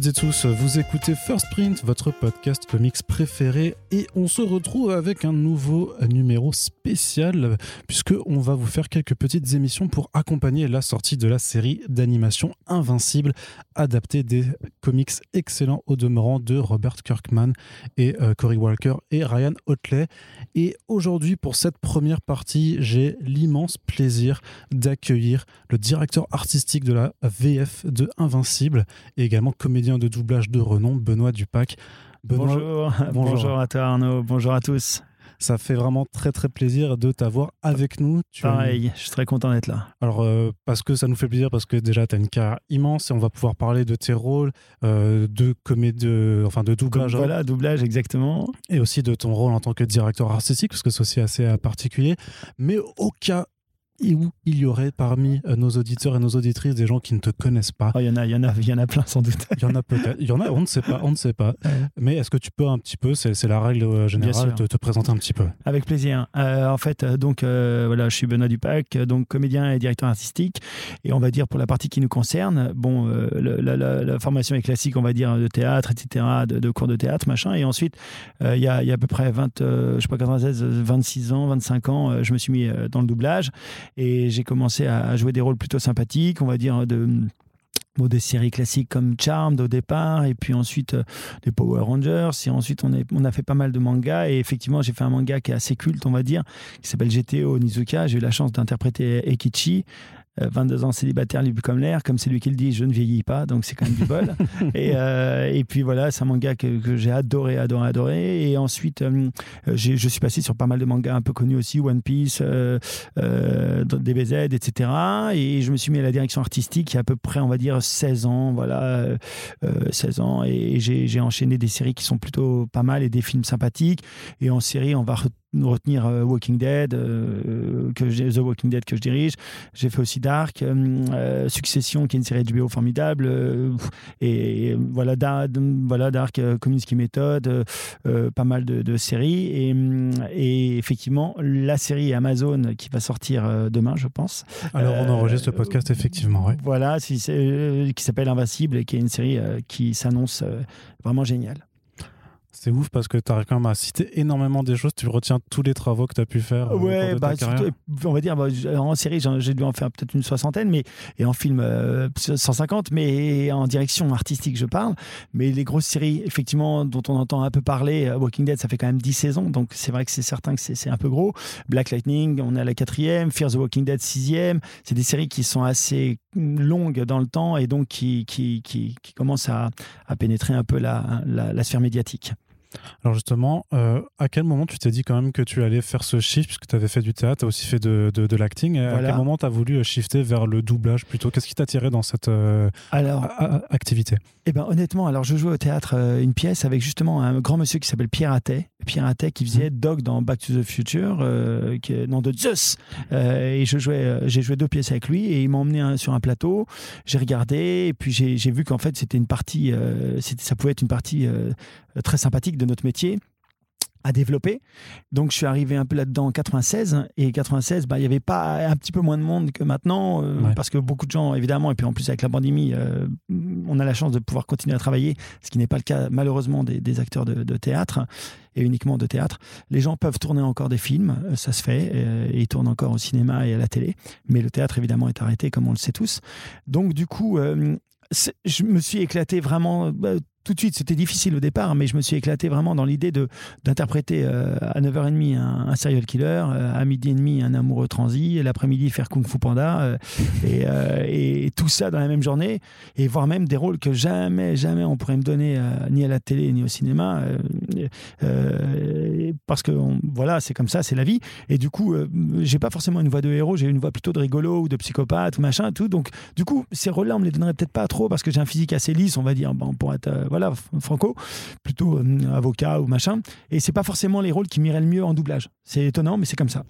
Toutes et tous, vous écoutez First Print, votre podcast comics préféré, et on se retrouve avec un nouveau numéro spécial, puisque on va vous faire quelques petites émissions pour accompagner la sortie de la série d'animation Invincible, adaptée des comics excellents au demeurant de Robert Kirkman et euh, Cory Walker et Ryan Otley. Et aujourd'hui, pour cette première partie, j'ai l'immense plaisir d'accueillir le directeur artistique de la VF de Invincible et également comédien de doublage de renom, Benoît Dupac. bonjour. bonjour, à toi Arnaud, bonjour à tous. Ça fait vraiment très très plaisir de t'avoir avec nous. Tu Pareil, je suis très content d'être là. Alors, euh, parce que ça nous fait plaisir, parce que déjà, tu as une carrière immense et on va pouvoir parler de tes rôles, euh, de comédie, enfin de doublage. voilà, doublage, exactement. Et aussi de ton rôle en tant que directeur artistique, parce que c'est aussi assez particulier. Mais au cas et où il y aurait parmi euh, nos auditeurs et nos auditrices des gens qui ne te connaissent pas? Ah, il y en a, il y en a, il y en a plein sans doute. Il y en a peut-être, il y en a, on ne sait pas, on ne sait pas. Mais est-ce que tu peux un petit peu, c'est la règle euh, générale, te, te, présenter un petit peu? Avec plaisir. Euh, en fait, donc voilà, je suis Benoît Dupac, donc comédien et directeur artistique. Et on va dire pour la partie qui nous concerne, bon, la, formation est classique, on va dire de théâtre, etc., de, cours de théâtre, machin. Et ensuite, il y, a, il y a à peu près 20, je sais pas 96, 26 ans, 25 ans, je me suis mis dans le doublage. Et j'ai commencé à, jouer des rôles plutôt sympathiques, on va dire, de des séries classiques comme Charmed au départ, et puis ensuite euh, des Power Rangers, et ensuite on, on a fait pas mal de mangas, et effectivement j'ai fait un manga qui est assez culte, on va dire, qui s'appelle GTO Nizuka, j'ai eu la chance d'interpréter Ekichi, 22 euh, ans célibataire, libre comme l'air, comme c'est lui qui le dit, je ne vieillis pas, donc c'est quand même du bol. et, euh, et, puis voilà, c'est un manga que, j'ai adoré, adoré, adoré. Et ensuite, euh, je suis passé sur pas mal de mangas un peu connus aussi, One Piece, DBZ, etc. Et je me suis mis à la direction artistique il y a à peu près, on va dire, 16 ans, voilà, 16 ans. Et j'ai enchaîné des séries qui sont plutôt pas mal et des films sympathiques. Et en série, on va retenir euh, Walking Dead, euh, que The Walking Dead que je dirige. J'ai fait aussi Dark, euh, Succession qui est une série du BO formidable, et, voilà, voilà Dark, Community Method, pas mal de, séries. Et, et, effectivement, la série Amazon qui va sortir demain, je pense. Alors on enregistre le podcast effectivement, oui. Voilà, qui s'appelle Invincible et qui est une série qui s'annonce vraiment géniale. C'est ouf parce que tu arrives quand même à citer énormément des choses. Tu retiens tous les travaux que tu as pu faire. Euh, ouais, bah, on va dire, bah, en série, j'ai dû en faire peut-être une soixantaine, mais, et en film, 150, euh, mais en direction artistique, je parle. Mais les grosses séries, effectivement, dont on entend un peu parler, euh, Walking Dead, ça fait quand même 10 saisons, donc c'est vrai que c'est certain que c'est un peu gros. Black Lightning, on est à la quatrième. Fear the Walking Dead, sixième. C'est des séries qui sont assez longues dans le temps et donc qui, qui, qui, commencent à, à, pénétrer un peu la, la sphère médiatique. Alors justement, euh, à quel moment tu t'es dit quand même que tu allais faire ce shift, puisque tu avais fait du théâtre, tu as aussi fait de, de, l'acting, à quel moment tu as voulu euh, shifter vers le doublage plutôt? Qu'est-ce qui t'a tiré dans cette euh, alors, activité? Eh ben honnêtement, alors je jouais au théâtre une pièce avec justement un grand monsieur qui s'appelle Pierre Attet, Pierre Attet qui faisait mmh. Dog dans Back to the Future, qui est nom de Zeus, et je jouais, j'ai joué deux pièces avec lui et il m'a emmené sur un plateau, j'ai regardé et puis j'ai vu qu'en fait c'était une partie, ça pouvait être une partie très sympathique de notre métier à développer. Donc je suis arrivé un peu là-dedans en 96 et 96 bah il y avait pas un petit peu moins de monde que maintenant euh, parce que beaucoup de gens évidemment et puis en plus avec la pandémie euh, on a la chance de pouvoir continuer à travailler ce qui n'est pas le cas malheureusement des, acteurs de, théâtre et uniquement de théâtre. Les gens peuvent tourner encore des films, euh, ça se fait, et ils tournent encore au cinéma et à la télé, mais le théâtre évidemment est arrêté comme on le sait tous. Donc du coup, je me suis éclaté vraiment bah, tout de suite, c'était difficile au départ, mais je me suis éclaté vraiment dans l'idée de d'interpréter euh, à 9h30 un, un serial killer, euh, à midi et demi un amoureux transi, l'après-midi faire Kung Fu Panda, euh, et, et, tout ça dans la même journée, et voire même des rôles que jamais, jamais on pourrait me donner ni à la télé ni au cinéma, parce que voilà, c'est comme ça, c'est la vie. Et du coup, j'ai pas forcément une voix de héros, j'ai une voix plutôt de rigolo ou de psychopathe ou machin, tout. Donc, du coup, ces rôles-là, on me les donnerait peut-être pas trop parce que j'ai un physique assez lisse, on va dire, bon, pour être voilà, franco, plutôt euh, avocat ou machin. Et c'est pas forcément les rôles qui m'iraient le mieux en doublage. C'est étonnant, mais c'est comme ça.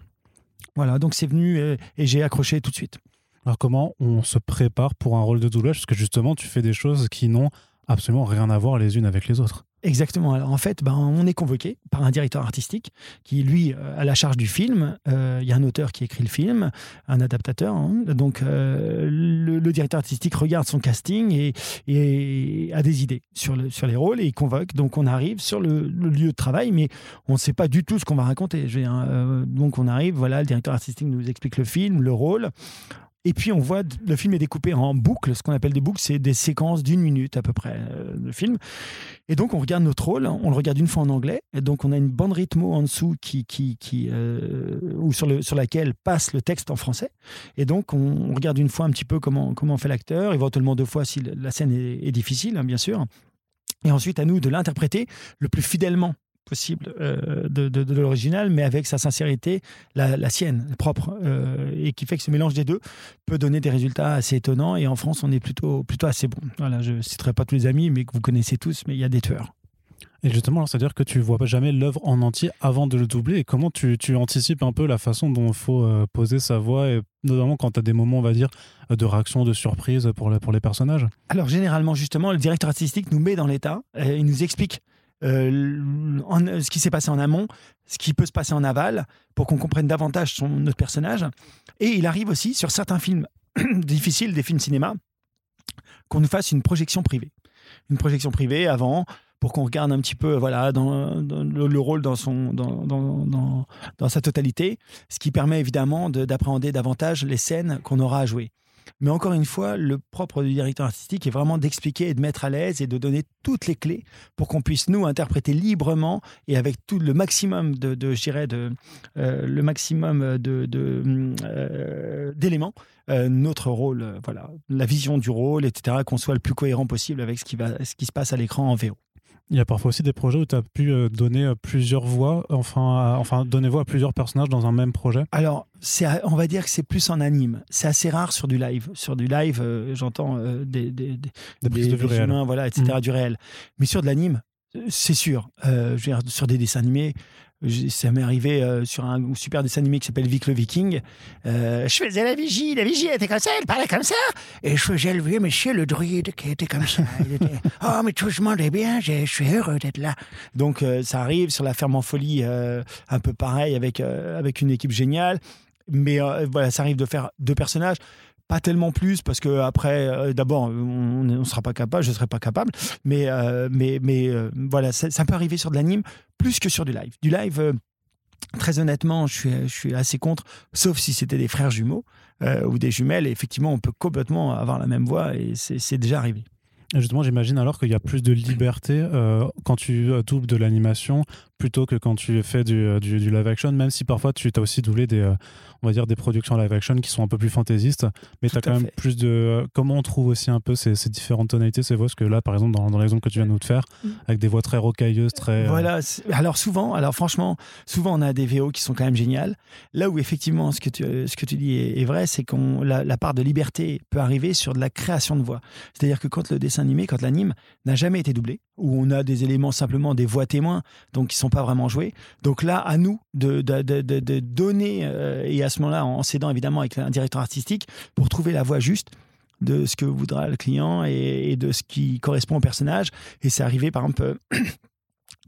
Voilà, donc c'est venu et, j'ai accroché tout de suite. Alors comment on se prépare pour un rôle de doublage? Parce que justement, tu fais des choses qui n'ont absolument rien à voir les unes avec les autres. Exactement. Alors en fait, ben, on est convoqué par un directeur artistique qui, lui, euh, a la charge du film. Euh, Il y a un auteur qui écrit le film, un adaptateur. hein. Donc euh, le, directeur artistique regarde son casting et, a des idées sur, sur les rôles et il convoque. Donc on arrive sur le, lieu de travail, mais on ne sait pas du tout ce qu'on va raconter. Euh, donc on arrive, voilà, le directeur artistique nous explique le film, le rôle. Et puis on voit, le film est découpé en boucles. Ce qu'on appelle des boucles, c'est des séquences d'une minute à peu près, euh, le film. Et donc, on regarde notre rôle, on le regarde une fois en anglais, et donc on a une bande rythmo en dessous qui, qui, qui, euh, ou sur, le, sur laquelle passe le texte en français. Et donc, on, regarde une fois un petit peu comment, comment fait l'acteur, éventuellement deux fois si la scène est, est difficile, hein, bien sûr. Et ensuite, à nous de l'interpréter le plus fidèlement possible euh, de, de, de l'original, mais avec sa sincérité, la, la sienne, propre, euh, et qui fait que ce mélange des deux peut donner des résultats assez étonnants. Et en France, on est plutôt, plutôt assez bon. Voilà, je ne citerai pas tous les amis, mais que vous connaissez tous, mais il y a des tueurs. Et justement, c'est-à-dire que tu vois pas jamais l'œuvre en entier avant de le doubler. Et comment tu, tu anticipes un peu la façon dont il faut euh, poser sa voix, et notamment quand tu as des moments, on va dire, de réaction, de surprise pour, la- pour les personnages? Alors généralement, justement, le directeur artistique nous met dans l'état, il nous explique euh, ce qui s'est passé en amont, ce qui peut se passer en aval, pour qu'on comprenne davantage son, notre personnage. Et il arrive aussi sur certains films difficiles, des films cinéma, qu'on nous fasse une projection privée. Une projection privée avant, pour qu'on regarde un petit peu voilà, le, le rôle dans, sa totalité, ce qui permet évidemment de- d'appréhender davantage les scènes qu'on aura à jouer. Mais encore une fois, le propre du directeur artistique est vraiment d'expliquer et de mettre à l'aise et de donner toutes les clés pour qu'on puisse nous interpréter librement et avec tout le maximum de, de de, euh, le maximum de, euh, d'éléments, euh, notre rôle, voilà, la vision du rôle, etc., qu'on soit le plus cohérent possible avec ce qui, va, ce qui se passe à l'écran en VO. Il y a parfois aussi des projets où tu as pu euh, donner euh, plusieurs voix, enfin, à- enfin donner voix à plusieurs personnages dans un même projet. Alors, c'est, on va dire que c'est plus en anime. C'est assez rare sur du live. Sur du live, euh, j'entends euh, des, des, des- Des prises de vue réelles. voilà, etc., du réel. Mais sur de l'anime, c'est sûr. Euh, je veux dire, sur des dessins animés, ça m'est arrivé euh, sur un super dessin animé qui s'appelle Vic le Viking. Euh, je faisais la vigie. La vigie était comme ça, elle parlait comme ça. Et je faisais le vieux monsieur, le druide, qui était comme ça. Il était, oh, mais tout je m'en est bien, je suis heureux d'être là. Donc, euh, ça arrive sur la ferme en folie, un peu pareil, avec, avec une équipe géniale. Mais voilà, ça arrive de faire deux personnages. Pas tellement plus, parce que après, euh, d'abord, on ne sera pas capable, je ne serai pas capable. Mais, euh, mais, euh, voilà, ça, peut arriver sur de l'anime plus que sur du live. Du live, très honnêtement, je suis, je suis assez contre, sauf si c'était des frères jumeaux ou des jumelles. Effectivement, on peut complètement avoir la même voix et c'est déjà arrivé. Justement, j'imagine alors qu'il y a plus de liberté euh, quand tu euh, doubles de l'animation plutôt que quand tu fais du, euh, du, du live action, même si parfois tu as aussi doublé des, on va dire, des productions live action qui sont un peu plus fantaisistes, mais tu as quand même plus de... comment on trouve aussi un peu ces, ces différentes tonalités, ces voix? Parce que là, par exemple, dans, dans l'exemple que tu viens de nous faire, avec des voix très rocailleuses, très... Voilà. Alors souvent, alors franchement, souvent on a des VO qui sont quand même géniales. Là où effectivement ce que tu, ce que tu dis est, est vrai, c'est la, la part de liberté peut arriver sur de la création de voix. C'est-à-dire que quand le dessin animé, quand l'anime n'a jamais été doublé, où on a des éléments simplement des voix témoins, donc qui sont pas vraiment joués. Donc là, à nous de donner euh, et à ce moment-là, en s'aidant évidemment avec un directeur artistique pour trouver la voix juste de ce que voudra le client et, et de ce qui correspond au personnage. Et c'est arrivé par exemple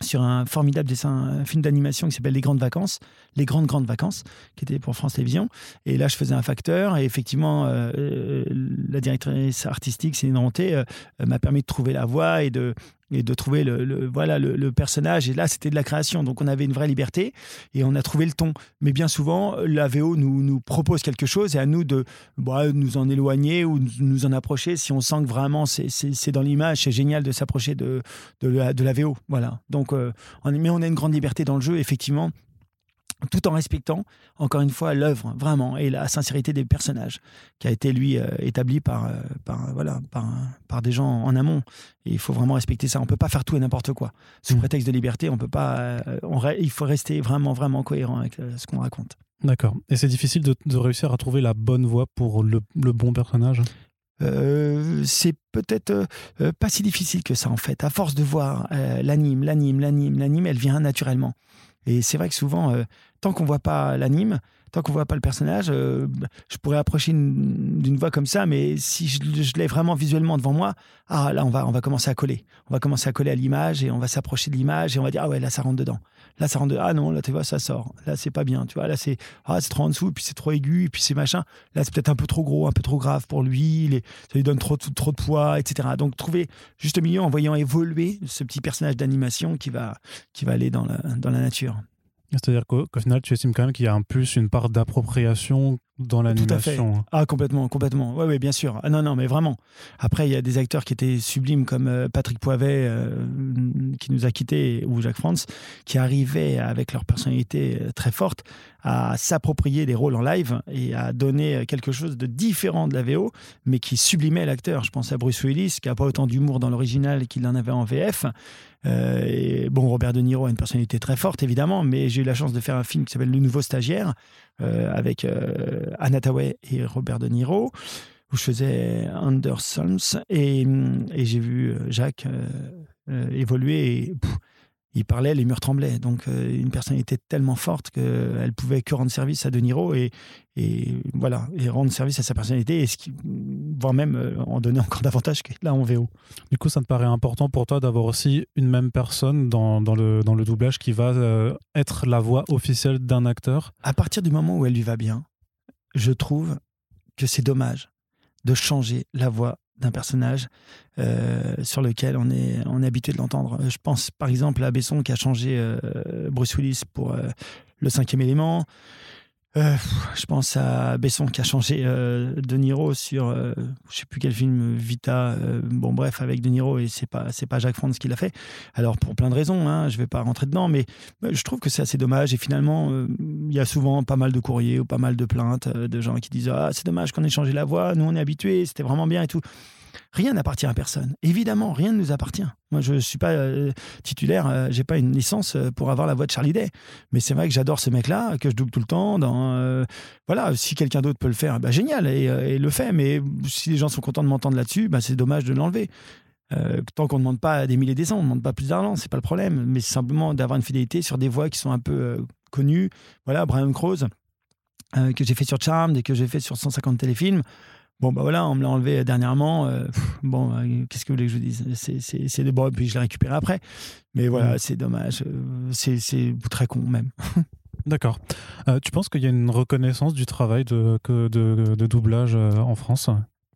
sur un formidable dessin, un film d'animation qui s'appelle Les Grandes Vacances, Les Grandes Grandes Vacances, qui était pour France Télévisions. Et là, je faisais un facteur, et effectivement, euh, euh, la directrice artistique, Céline Ronté, euh, m'a permis de trouver la voix et de et de trouver le, voilà le, personnage. Et là c'était de la création. Donc on avait une vraie liberté et on a trouvé le ton. Mais bien souvent la VO nous, propose quelque chose et à nous de bah, nous en éloigner ou nous en approcher si on sent que vraiment c'est- dans l'image. C'est génial de s'approcher de, de, VO. Voilà. Donc, euh, mais on a une grande liberté dans le jeu, effectivement, tout en respectant, encore une fois, l'œuvre, vraiment, et la sincérité des personnages, qui a été, lui, euh, établi par, euh, par, voilà, par, par des gens en amont. Et il faut vraiment respecter ça. On ne peut pas faire tout et n'importe quoi. Sous Mm. prétexte de liberté, on peut pas, euh, on il faut rester vraiment, vraiment cohérent avec euh, ce qu'on raconte. D'accord. Et c'est difficile de, de réussir à trouver la bonne voix pour le, le bon personnage? Euh, c'est peut-être euh, euh, pas si difficile que ça en fait. À force de voir euh, l'anime, l'anime, l'anime, l'anime, elle vient naturellement. Et c'est vrai que souvent, euh, tant qu'on voit pas l'anime, tant qu'on voit pas le personnage, euh, je pourrais approcher d'une voix comme ça, mais si je, l'ai vraiment visuellement devant moi, ah là on va on va commencer à coller, on va commencer à coller à l'image et on va s'approcher de l'image et on va dire ah ouais là ça rentre dedans, là ça rentre dedans. ah non là tu vois ça sort, là c'est pas bien, tu vois là c'est ah c'est trop en dessous, puis c'est trop aigu, et puis c'est machin, là c'est peut-être un peu trop gros, un peu trop grave pour lui, ça lui donne trop trop de poids, etc. Donc trouver juste au milieu en voyant évoluer ce petit personnage d'animation qui va qui va aller dans la, dans la nature. C'est-à-dire qu'au final, tu estimes quand même qu'il y a un plus une part d'appropriation dans l'animation. Hein. Ah, complètement, complètement. Oui, bien sûr. Ah, non, non, mais vraiment. Après, il y a des acteurs qui étaient sublimes comme euh, Patrick Poivet, euh, qui nous a quittés, ou Jacques France, qui arrivaient avec leur personnalité euh, très forte à s'approprier des rôles en live et à donner quelque chose de différent de la VO, mais qui sublimait l'acteur. Je pense à Bruce Willis, qui n'a pas autant d'humour dans l'original qu'il en avait en VF. et bon, Robert De Niro a une personnalité très forte, évidemment, mais j'ai eu la chance de faire un film qui s'appelle Le Nouveau Stagiaire, avec Anna et Robert De Niro, où je faisais Andersons. Et, et j'ai vu Jacques évoluer et il parlait, les murs tremblaient. Donc, une personnalité tellement forte qu'elle pouvait que rendre service à De Niro et, et voilà, et rendre service à sa personnalité, et ce qui, voire même en donner encore davantage que là en VO. Du coup, ça me paraît important pour toi d'avoir aussi une même personne dans, dans, le, dans le doublage qui va être la voix officielle d'un acteur? À partir du moment où elle lui va bien, je trouve que c'est dommage de changer la voix d'un personnage euh, sur lequel on est, on est habitué de l'entendre. Je pense par exemple à Besson qui a changé euh, Bruce Willis pour euh, le cinquième élément. Euh, je pense à Besson qui a changé euh, De Niro sur euh, je sais plus quel film Vita bon bref avec De Niro et c'est pas c'est pas Jacques France qui l'a fait. Alors pour plein de raisons hein, je vais pas rentrer dedans mais je trouve que c'est assez dommage et finalement il y a souvent pas mal de courriers ou pas mal de plaintes de gens qui disent ah c'est dommage qu'on ait changé la voix nous on est habitués c'était vraiment bien et tout Rien n'appartient à personne. Évidemment, rien ne nous appartient. Moi, je ne suis pas euh, titulaire, euh, j'ai pas une licence euh, pour avoir la voix de Charlie Day. Mais c'est vrai que j'adore ce mec-là, que je double tout le temps. Dans, voilà, si quelqu'un d'autre peut le faire, bah, génial, et, le fait. Mais si les gens sont contents de m'entendre là-dessus, bah, c'est dommage de l'enlever. tant qu'on ne demande pas des milliers des cents, on ne demande pas plus d'argent, c'est pas le problème. Mais simplement d'avoir une fidélité sur des voix qui sont un peu connues. Voilà, Brian Croze, que j'ai fait sur Charmed et que j'ai fait sur 150 téléfilms. Bon, bah voilà, on me l'a enlevé dernièrement. Euh, bon, euh, qu'est-ce que vous voulez que je vous dise? C'est de bon, puis je l'ai récupéré après. Mais voilà, mm. c'est dommage. Euh, c'est très con, même. D'accord. tu penses qu'il y a une reconnaissance du travail de, de, de doublage en France?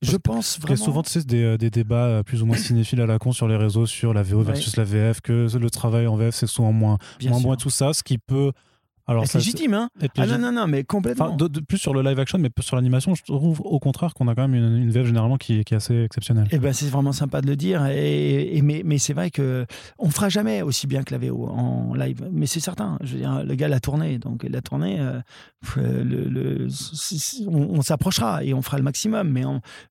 Je pense vraiment. Il y a souvent tu sais, des, des, débats plus ou moins cinéphiles à la con sur les réseaux sur la VO versus la VF, que le travail en VF c'est souvent moins, moins, moins tout ça, ce qui peut c'est légitime, hein Ah non, non, non, mais complètement. de, plus sur le live action, mais sur l'animation, je trouve au contraire qu'on a quand même une, une VF généralement qui, qui, est assez exceptionnelle. Et eh ben, c'est vraiment sympa de le dire. Et, mais, mais c'est vrai que on fera jamais aussi bien que la VO en live. Mais c'est certain. Je veux dire, le gars l'a tourné, donc il a tourné. Euh, le, on, s'approchera et on fera le maximum. Mais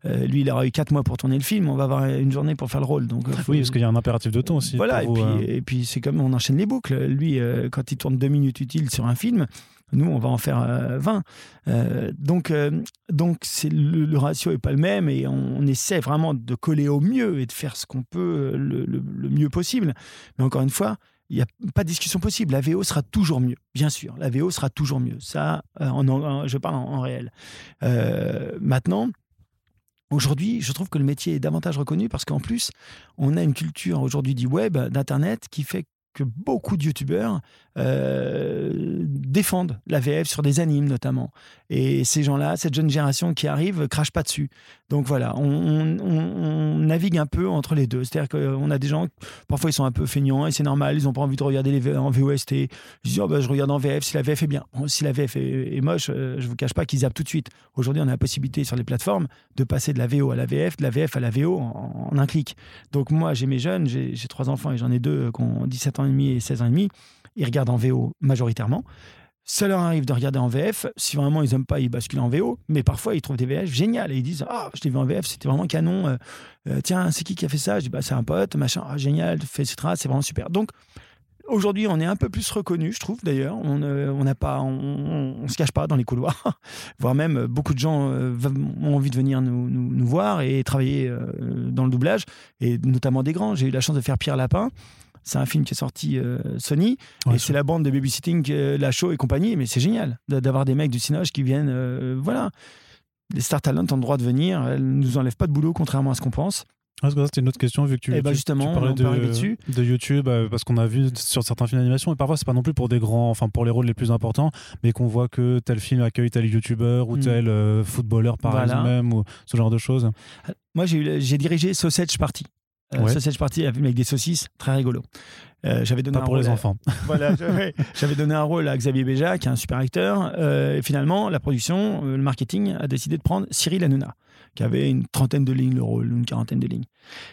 euh, lui, il aura eu 4 mois pour tourner le film. On va avoir une journée pour faire le rôle. Donc, euh, oui, parce qu'il y a un impératif de temps aussi. Voilà. et, puis, et puis, c'est comme on enchaîne les boucles. Lui, quand il tourne deux minutes utiles sur un film, nous, on va en faire 20. Euh, euh, donc, euh, donc c'est le, ratio est pas le même et on, essaie vraiment de coller au mieux et de faire ce qu'on peut le, mieux possible. Mais encore une fois, il n'y a pas de discussion possible. La VO sera toujours mieux, bien sûr. La VO sera toujours mieux. Ça, je parle en, réel. maintenant, Aujourd'hui, je trouve que le métier est davantage reconnu parce qu'en plus, on a une culture aujourd'hui du web, d'Internet, qui fait que beaucoup de youtubeurs défendent la VF sur des animes notamment. Et ces gens-là, cette jeune génération qui arrive, crache pas dessus. Donc voilà, on, navigue un peu entre les deux. C'est-à-dire qu'on a des gens, parfois ils sont un peu feignants et c'est normal, ils n'ont pas envie de regarder les en VOST. Ils disent, oh, bah, je regarde en VF si la VF est bien. si la VF est, moche, euh, je vous cache pas qu'ils zappent tout de suite. Aujourd'hui, on a la possibilité sur les plateformes de passer de la VO à la VF, de la VF à la VO en, en un clic. Donc moi, j'ai mes jeunes, j'ai trois enfants et j'en ai deux qui ont 17 ans et demi et 16 ans et demi. Ils regardent en VO majoritairement. Ça leur arrive de regarder en VF. Si vraiment ils n'aiment pas, ils basculent en VO. Mais parfois, ils trouvent des VF géniales et ils disent Ah, je l'ai vu en VF, c'était vraiment canon. Euh, euh, tiens, c'est qui qui a fait ça? Je dis bah, C'est un pote, machin, ah, génial, etc. C'est vraiment super. Donc, Aujourd'hui, on est un peu plus reconnu, je trouve d'ailleurs. On euh, n'a pas, on, se cache pas dans les couloirs, voire même beaucoup de gens ont envie de venir nous, nous voir et travailler dans le doublage, et notamment des grands. J'ai eu la chance de faire Pierre Lapin, C'est un film qui est sorti euh, Sony Ouais, et c'est la bande de babysitting, euh, la show et compagnie. Mais c'est génial d'a- d'avoir des mecs du Cinoche qui viennent. euh, voilà. Les Star Talent ont le droit de venir. Elles ne nous enlèvent pas de boulot, contrairement à ce qu'on pense. Ah, c'était une autre question vu que tu, Eh ben, justement, tu parlais de, YouTube euh, parce qu'on a vu sur certains films d'animation et parfois c'est pas non plus pour des grands enfin pour les rôles les plus importants mais qu'on voit que tel film accueille tel youtubeur ou Mm. tel euh, footballeur par Voilà. exemple même ou ce genre de choses Moi, j'ai dirigé Sausage Party. Euh, Ouais. Sausage Party, un film avec des saucisses, très rigolo. Euh, j'avais donné pas un pour les rôle à- enfants voilà, j'avais donné un rôle à Xavier Béja, qui est un super acteur. euh, et finalement, la production, le marketing a décidé de prendre Cyril Hanouna, qui avait une trentaine de lignes le rôle, une quarantaine de lignes.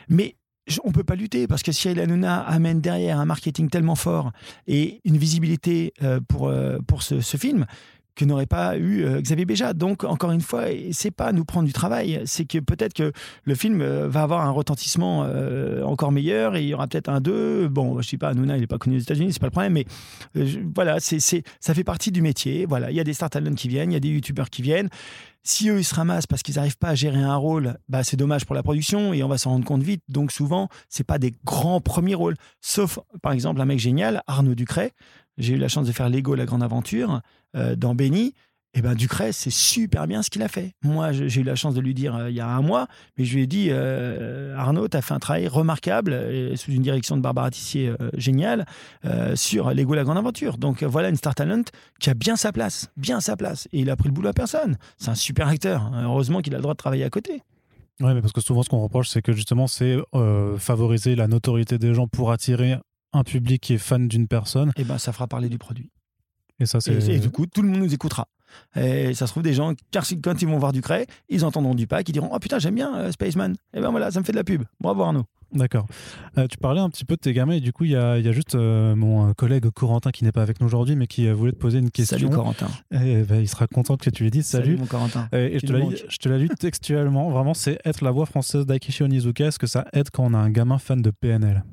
Mais on peut pas lutter parce que Cyril Hanouna amène derrière un marketing tellement fort et une visibilité pour, pour ce, ce film que n'aurait pas eu euh, Xavier Béja. Donc, encore une fois, c'est pas nous prendre du travail, c'est que peut-être que le film euh, va avoir un retentissement euh, encore meilleur et il y aura peut-être un 2. Bon, je sais pas, Hanouna, il n'est pas connu aux États-Unis, c'est pas le problème, mais voilà, ça fait partie du métier. Voilà, il y a des star talents qui viennent, il y a des youtubeurs qui viennent. Si eux, ils se ramassent parce qu'ils n'arrivent pas à gérer un rôle, bah, c'est dommage pour la production et on va s'en rendre compte vite. Donc souvent, c'est pas des grands premiers rôles. Sauf, par exemple, un mec génial, Arnaud Ducret. J'ai eu la chance de faire Lego, la grande aventure, euh, dans Benny. Et ben Ducret, c'est super bien ce qu'il a fait. Moi, j'ai eu la chance de lui dire euh, il y a un mois, mais je lui ai dit euh, Arnaud, tu as fait un travail remarquable, sous une direction de Barbara Tissier géniale, sur Lego la grande aventure. Donc voilà une star talent qui a bien sa place, bien sa place. Et il a pris le boulot à personne. C'est un super acteur. Heureusement qu'il a le droit de travailler à côté. ouais mais parce que souvent ce qu'on reproche c'est que justement c'est favoriser la notoriété des gens pour attirer un public qui est fan d'une personne Et ben ça fera parler du produit. et ça c'est Et, et du coup, tout le monde nous écoutera. Et ça se trouve, des gens, car si- quand ils vont voir Ducret, ils entendront du pack, ils diront Oh putain, j'aime bien euh, Spaceman. Et ben voilà, ça me fait de la pub. Bravo Arnaud. D'accord. Euh, tu parlais un petit peu de tes gamins et du coup, il y a, il y a juste euh, mon euh, collègue Corentin qui n'est pas avec nous aujourd'hui, mais qui voulait te poser une question. Salut Corentin. Et, bah, il sera content que tu lui dises salut. mon Corentin. Et je te, la lis- je te la lis textuellement. Vraiment, c'est être la voix française d'Aikishi Onizuka. Est-ce que ça aide quand on a un gamin fan de PNL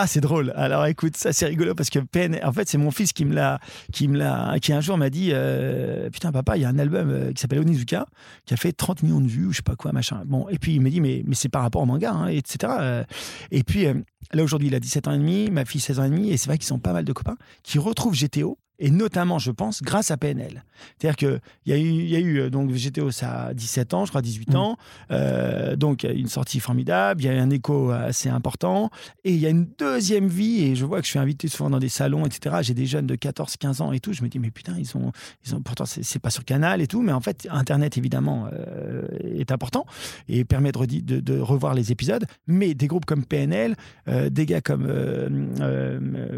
Ah, c'est drôle. Alors écoute, ça c'est rigolo parce que PN, en fait, c'est mon fils qui me l'a, qui me un jour m'a dit euh, Putain, papa, il y a un album euh, qui s'appelle Onizuka qui a fait 30 millions de vues je sais pas quoi, machin. Bon, et puis il m'a dit Mais, mais c'est par rapport au manga, hein, etc. Euh, Et puis là, aujourd'hui, il a 17 ans et demi, ma fille 16 ans et demi, et c'est vrai qu'ils sont pas mal de copains qui retrouvent GTO. Et notamment, je pense, grâce à PNL. C'est-à-dire qu'il y a eu, y a eu euh, donc GTO, ça a 17 ans, je crois 18 Mm. ans. Euh, donc, il y a une sortie formidable, il y a eu un écho assez important. Et il y a une deuxième vie, et je vois que je suis invité souvent dans des salons, etc. J'ai des jeunes de 14, 15 ans et tout. Je me dis, mais putain, ils sont. Ils ont pourtant, c'est c'est pas sur Canal et tout, mais en fait, Internet, évidemment, euh, est important et permet de, de- de revoir les épisodes. Mais des groupes comme PNL, euh, des gars comme,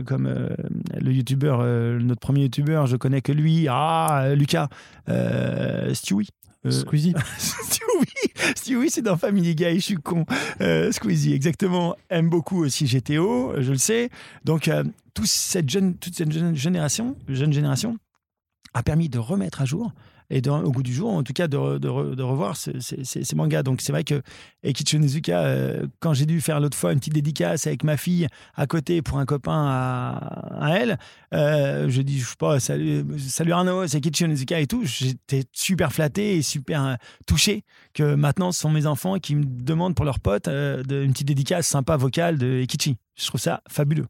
comme le youtubeur, notre premier youtubeur, je connais que lui, ah, Lucas, euh, Stewie. Euh, Squeezie Stewie, Stewie c'est dans Family Guy, je suis con. Euh, Squeezie, exactement, aime beaucoup aussi GTO, je le sais. Donc, euh, toute cette jeune, toute cette jeune génération, jeune génération a permis de remettre à jour et au goût du jour, en tout cas, de, de re- de revoir ce- ces, mangas. Donc, c'est vrai que Eikichi Onizuka, euh, quand j'ai dû faire l'autre fois une petite dédicace avec ma fille à côté pour un copain à, elle, euh, je dis, je sais pas, salut, salut Arnaud, c'est Eikichi Onizuka et tout. J'étais super flatté et super euh, touché que maintenant, ce sont mes enfants qui me demandent pour leurs potes euh, une petite dédicace sympa vocale de Eikichi. Je trouve ça fabuleux.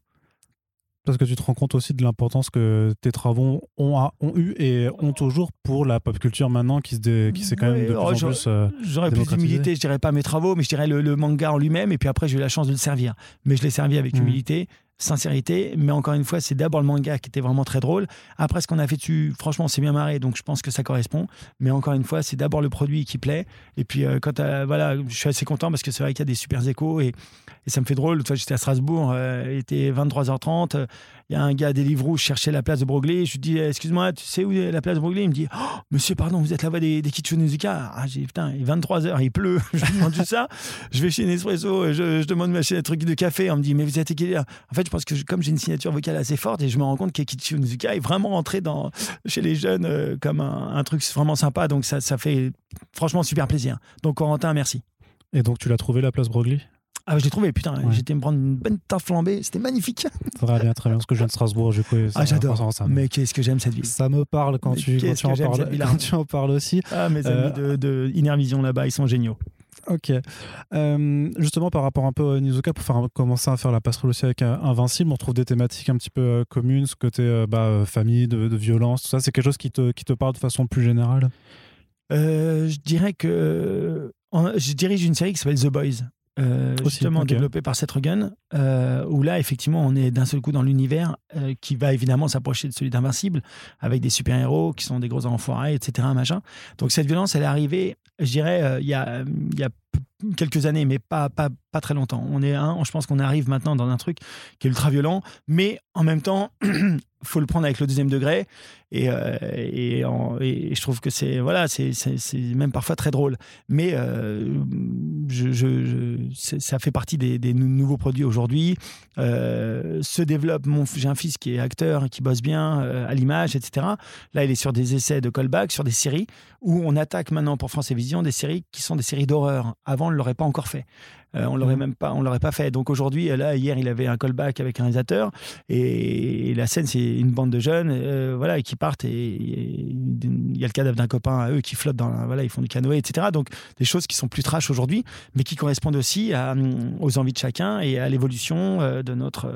Parce que tu te rends compte aussi de l'importance que tes travaux ont, a- ont eu et ont toujours pour la pop culture maintenant qui, se s'est quand même Ouais, de plus oh, en plus. euh, J'aurais plus démocratisé. d'humilité, je dirais pas mes travaux, mais je dirais le, le manga en lui-même. Et puis après, j'ai eu la chance de le servir. Mais je l'ai servi avec Mhm. humilité, sincérité. Mais encore une fois, c'est d'abord le manga qui était vraiment très drôle. Après, ce qu'on a fait dessus, franchement, c'est bien marré. Donc je pense que ça correspond. Mais encore une fois, c'est d'abord le produit qui plaît. Et puis, euh, quand euh, voilà, je suis assez content parce que c'est vrai qu'il y a des super échos. Et, ça me fait drôle. L'autre fois, j'étais à Strasbourg, euh, il était 23h30. Il y a un gars des livres rouges cherchait la place de Broglie. Je lui dis, excuse-moi, tu sais où est la place de Broglie? Il me dit, Oh, monsieur, pardon, vous êtes la voix des, des. Ah, j'ai putain, il est 23h, il pleut. je lui demande juste ça. Je vais chez Nespresso, je, je demande ma chaîne un truc de café. On me dit, mais vous êtes qui En fait, je pense que je- comme j'ai une signature vocale assez forte et je me rends compte qu'Ekichi Onizuka est vraiment entré dans, chez les jeunes euh, comme un, un truc vraiment sympa. Donc, ça, ça fait franchement super plaisir. Donc, Corentin, merci. Et donc, tu l'as trouvé la place Broglie? Ah, je l'ai trouvé, putain. Ouais. J'étais me prendre une bonne tarte flambée. C'était magnifique. Très bien, très bien. Parce que je viens de Strasbourg, du coup. et ça- Ah, j'adore. Mais qu'est-ce que j'aime cette ville. Ça me parle quand Mais tu, quand qu'est-ce tu, en parles, cette ville, quand tu en parles aussi. Ah, mes Euh, amis de, de Innervision là-bas, ils sont géniaux. Ok. Euh, justement, par rapport un peu à Nizuka, pour faire, commencer à faire la passerelle aussi avec euh, Invincible, on trouve des thématiques un petit peu euh, communes, ce côté bah, famille, de, violence, tout ça. C'est quelque chose qui te, qui te parle de façon plus générale? Je dirais que je dirige une série qui s'appelle The Boys. Justement développée par Seth Rogen, où là, effectivement, on est d'un seul coup dans l'univers qui va évidemment s'approcher de celui d'Invincible, avec des super-héros qui sont des gros enfoirés, etc. Machin. Donc cette violence, elle est arrivée je dirais, euh, il y, a, y a quelques années, mais pas, pas, pas très longtemps. On est un, je pense qu'on arrive maintenant dans un truc qui est ultra violent, mais en même temps, faut le prendre avec le deuxième degré. Et, euh, je trouve que c'est voilà, c'est même parfois très drôle. Mais euh, ça fait partie des, nouveaux produits aujourd'hui. Euh, se développe. J'ai un fils qui est acteur, qui bosse bien à l'image, etc. Là, il est sur des essais de callback, sur des séries où on attaque maintenant pour France et Vision des séries qui sont des séries d'horreur. Avant, on ne l'aurait pas encore fait. Euh, on l'aurait mhm. même pas, on l'aurait pas fait. Donc aujourd'hui, là, hier, il avait un callback avec un réalisateur et, la scène, c'est une bande de jeunes, euh, voilà, qui partent et il y a le cadavre d'un copain à eux qui flotte dans, voilà, ils font du canoë, etc. Donc des choses qui sont plus trash aujourd'hui, mais qui correspondent aussi aux envies de chacun et à l'évolution euh, de notre,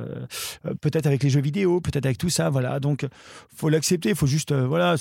peut-être avec les jeux vidéo, peut-être avec tout ça, voilà. Donc faut l'accepter, il faut juste, voilà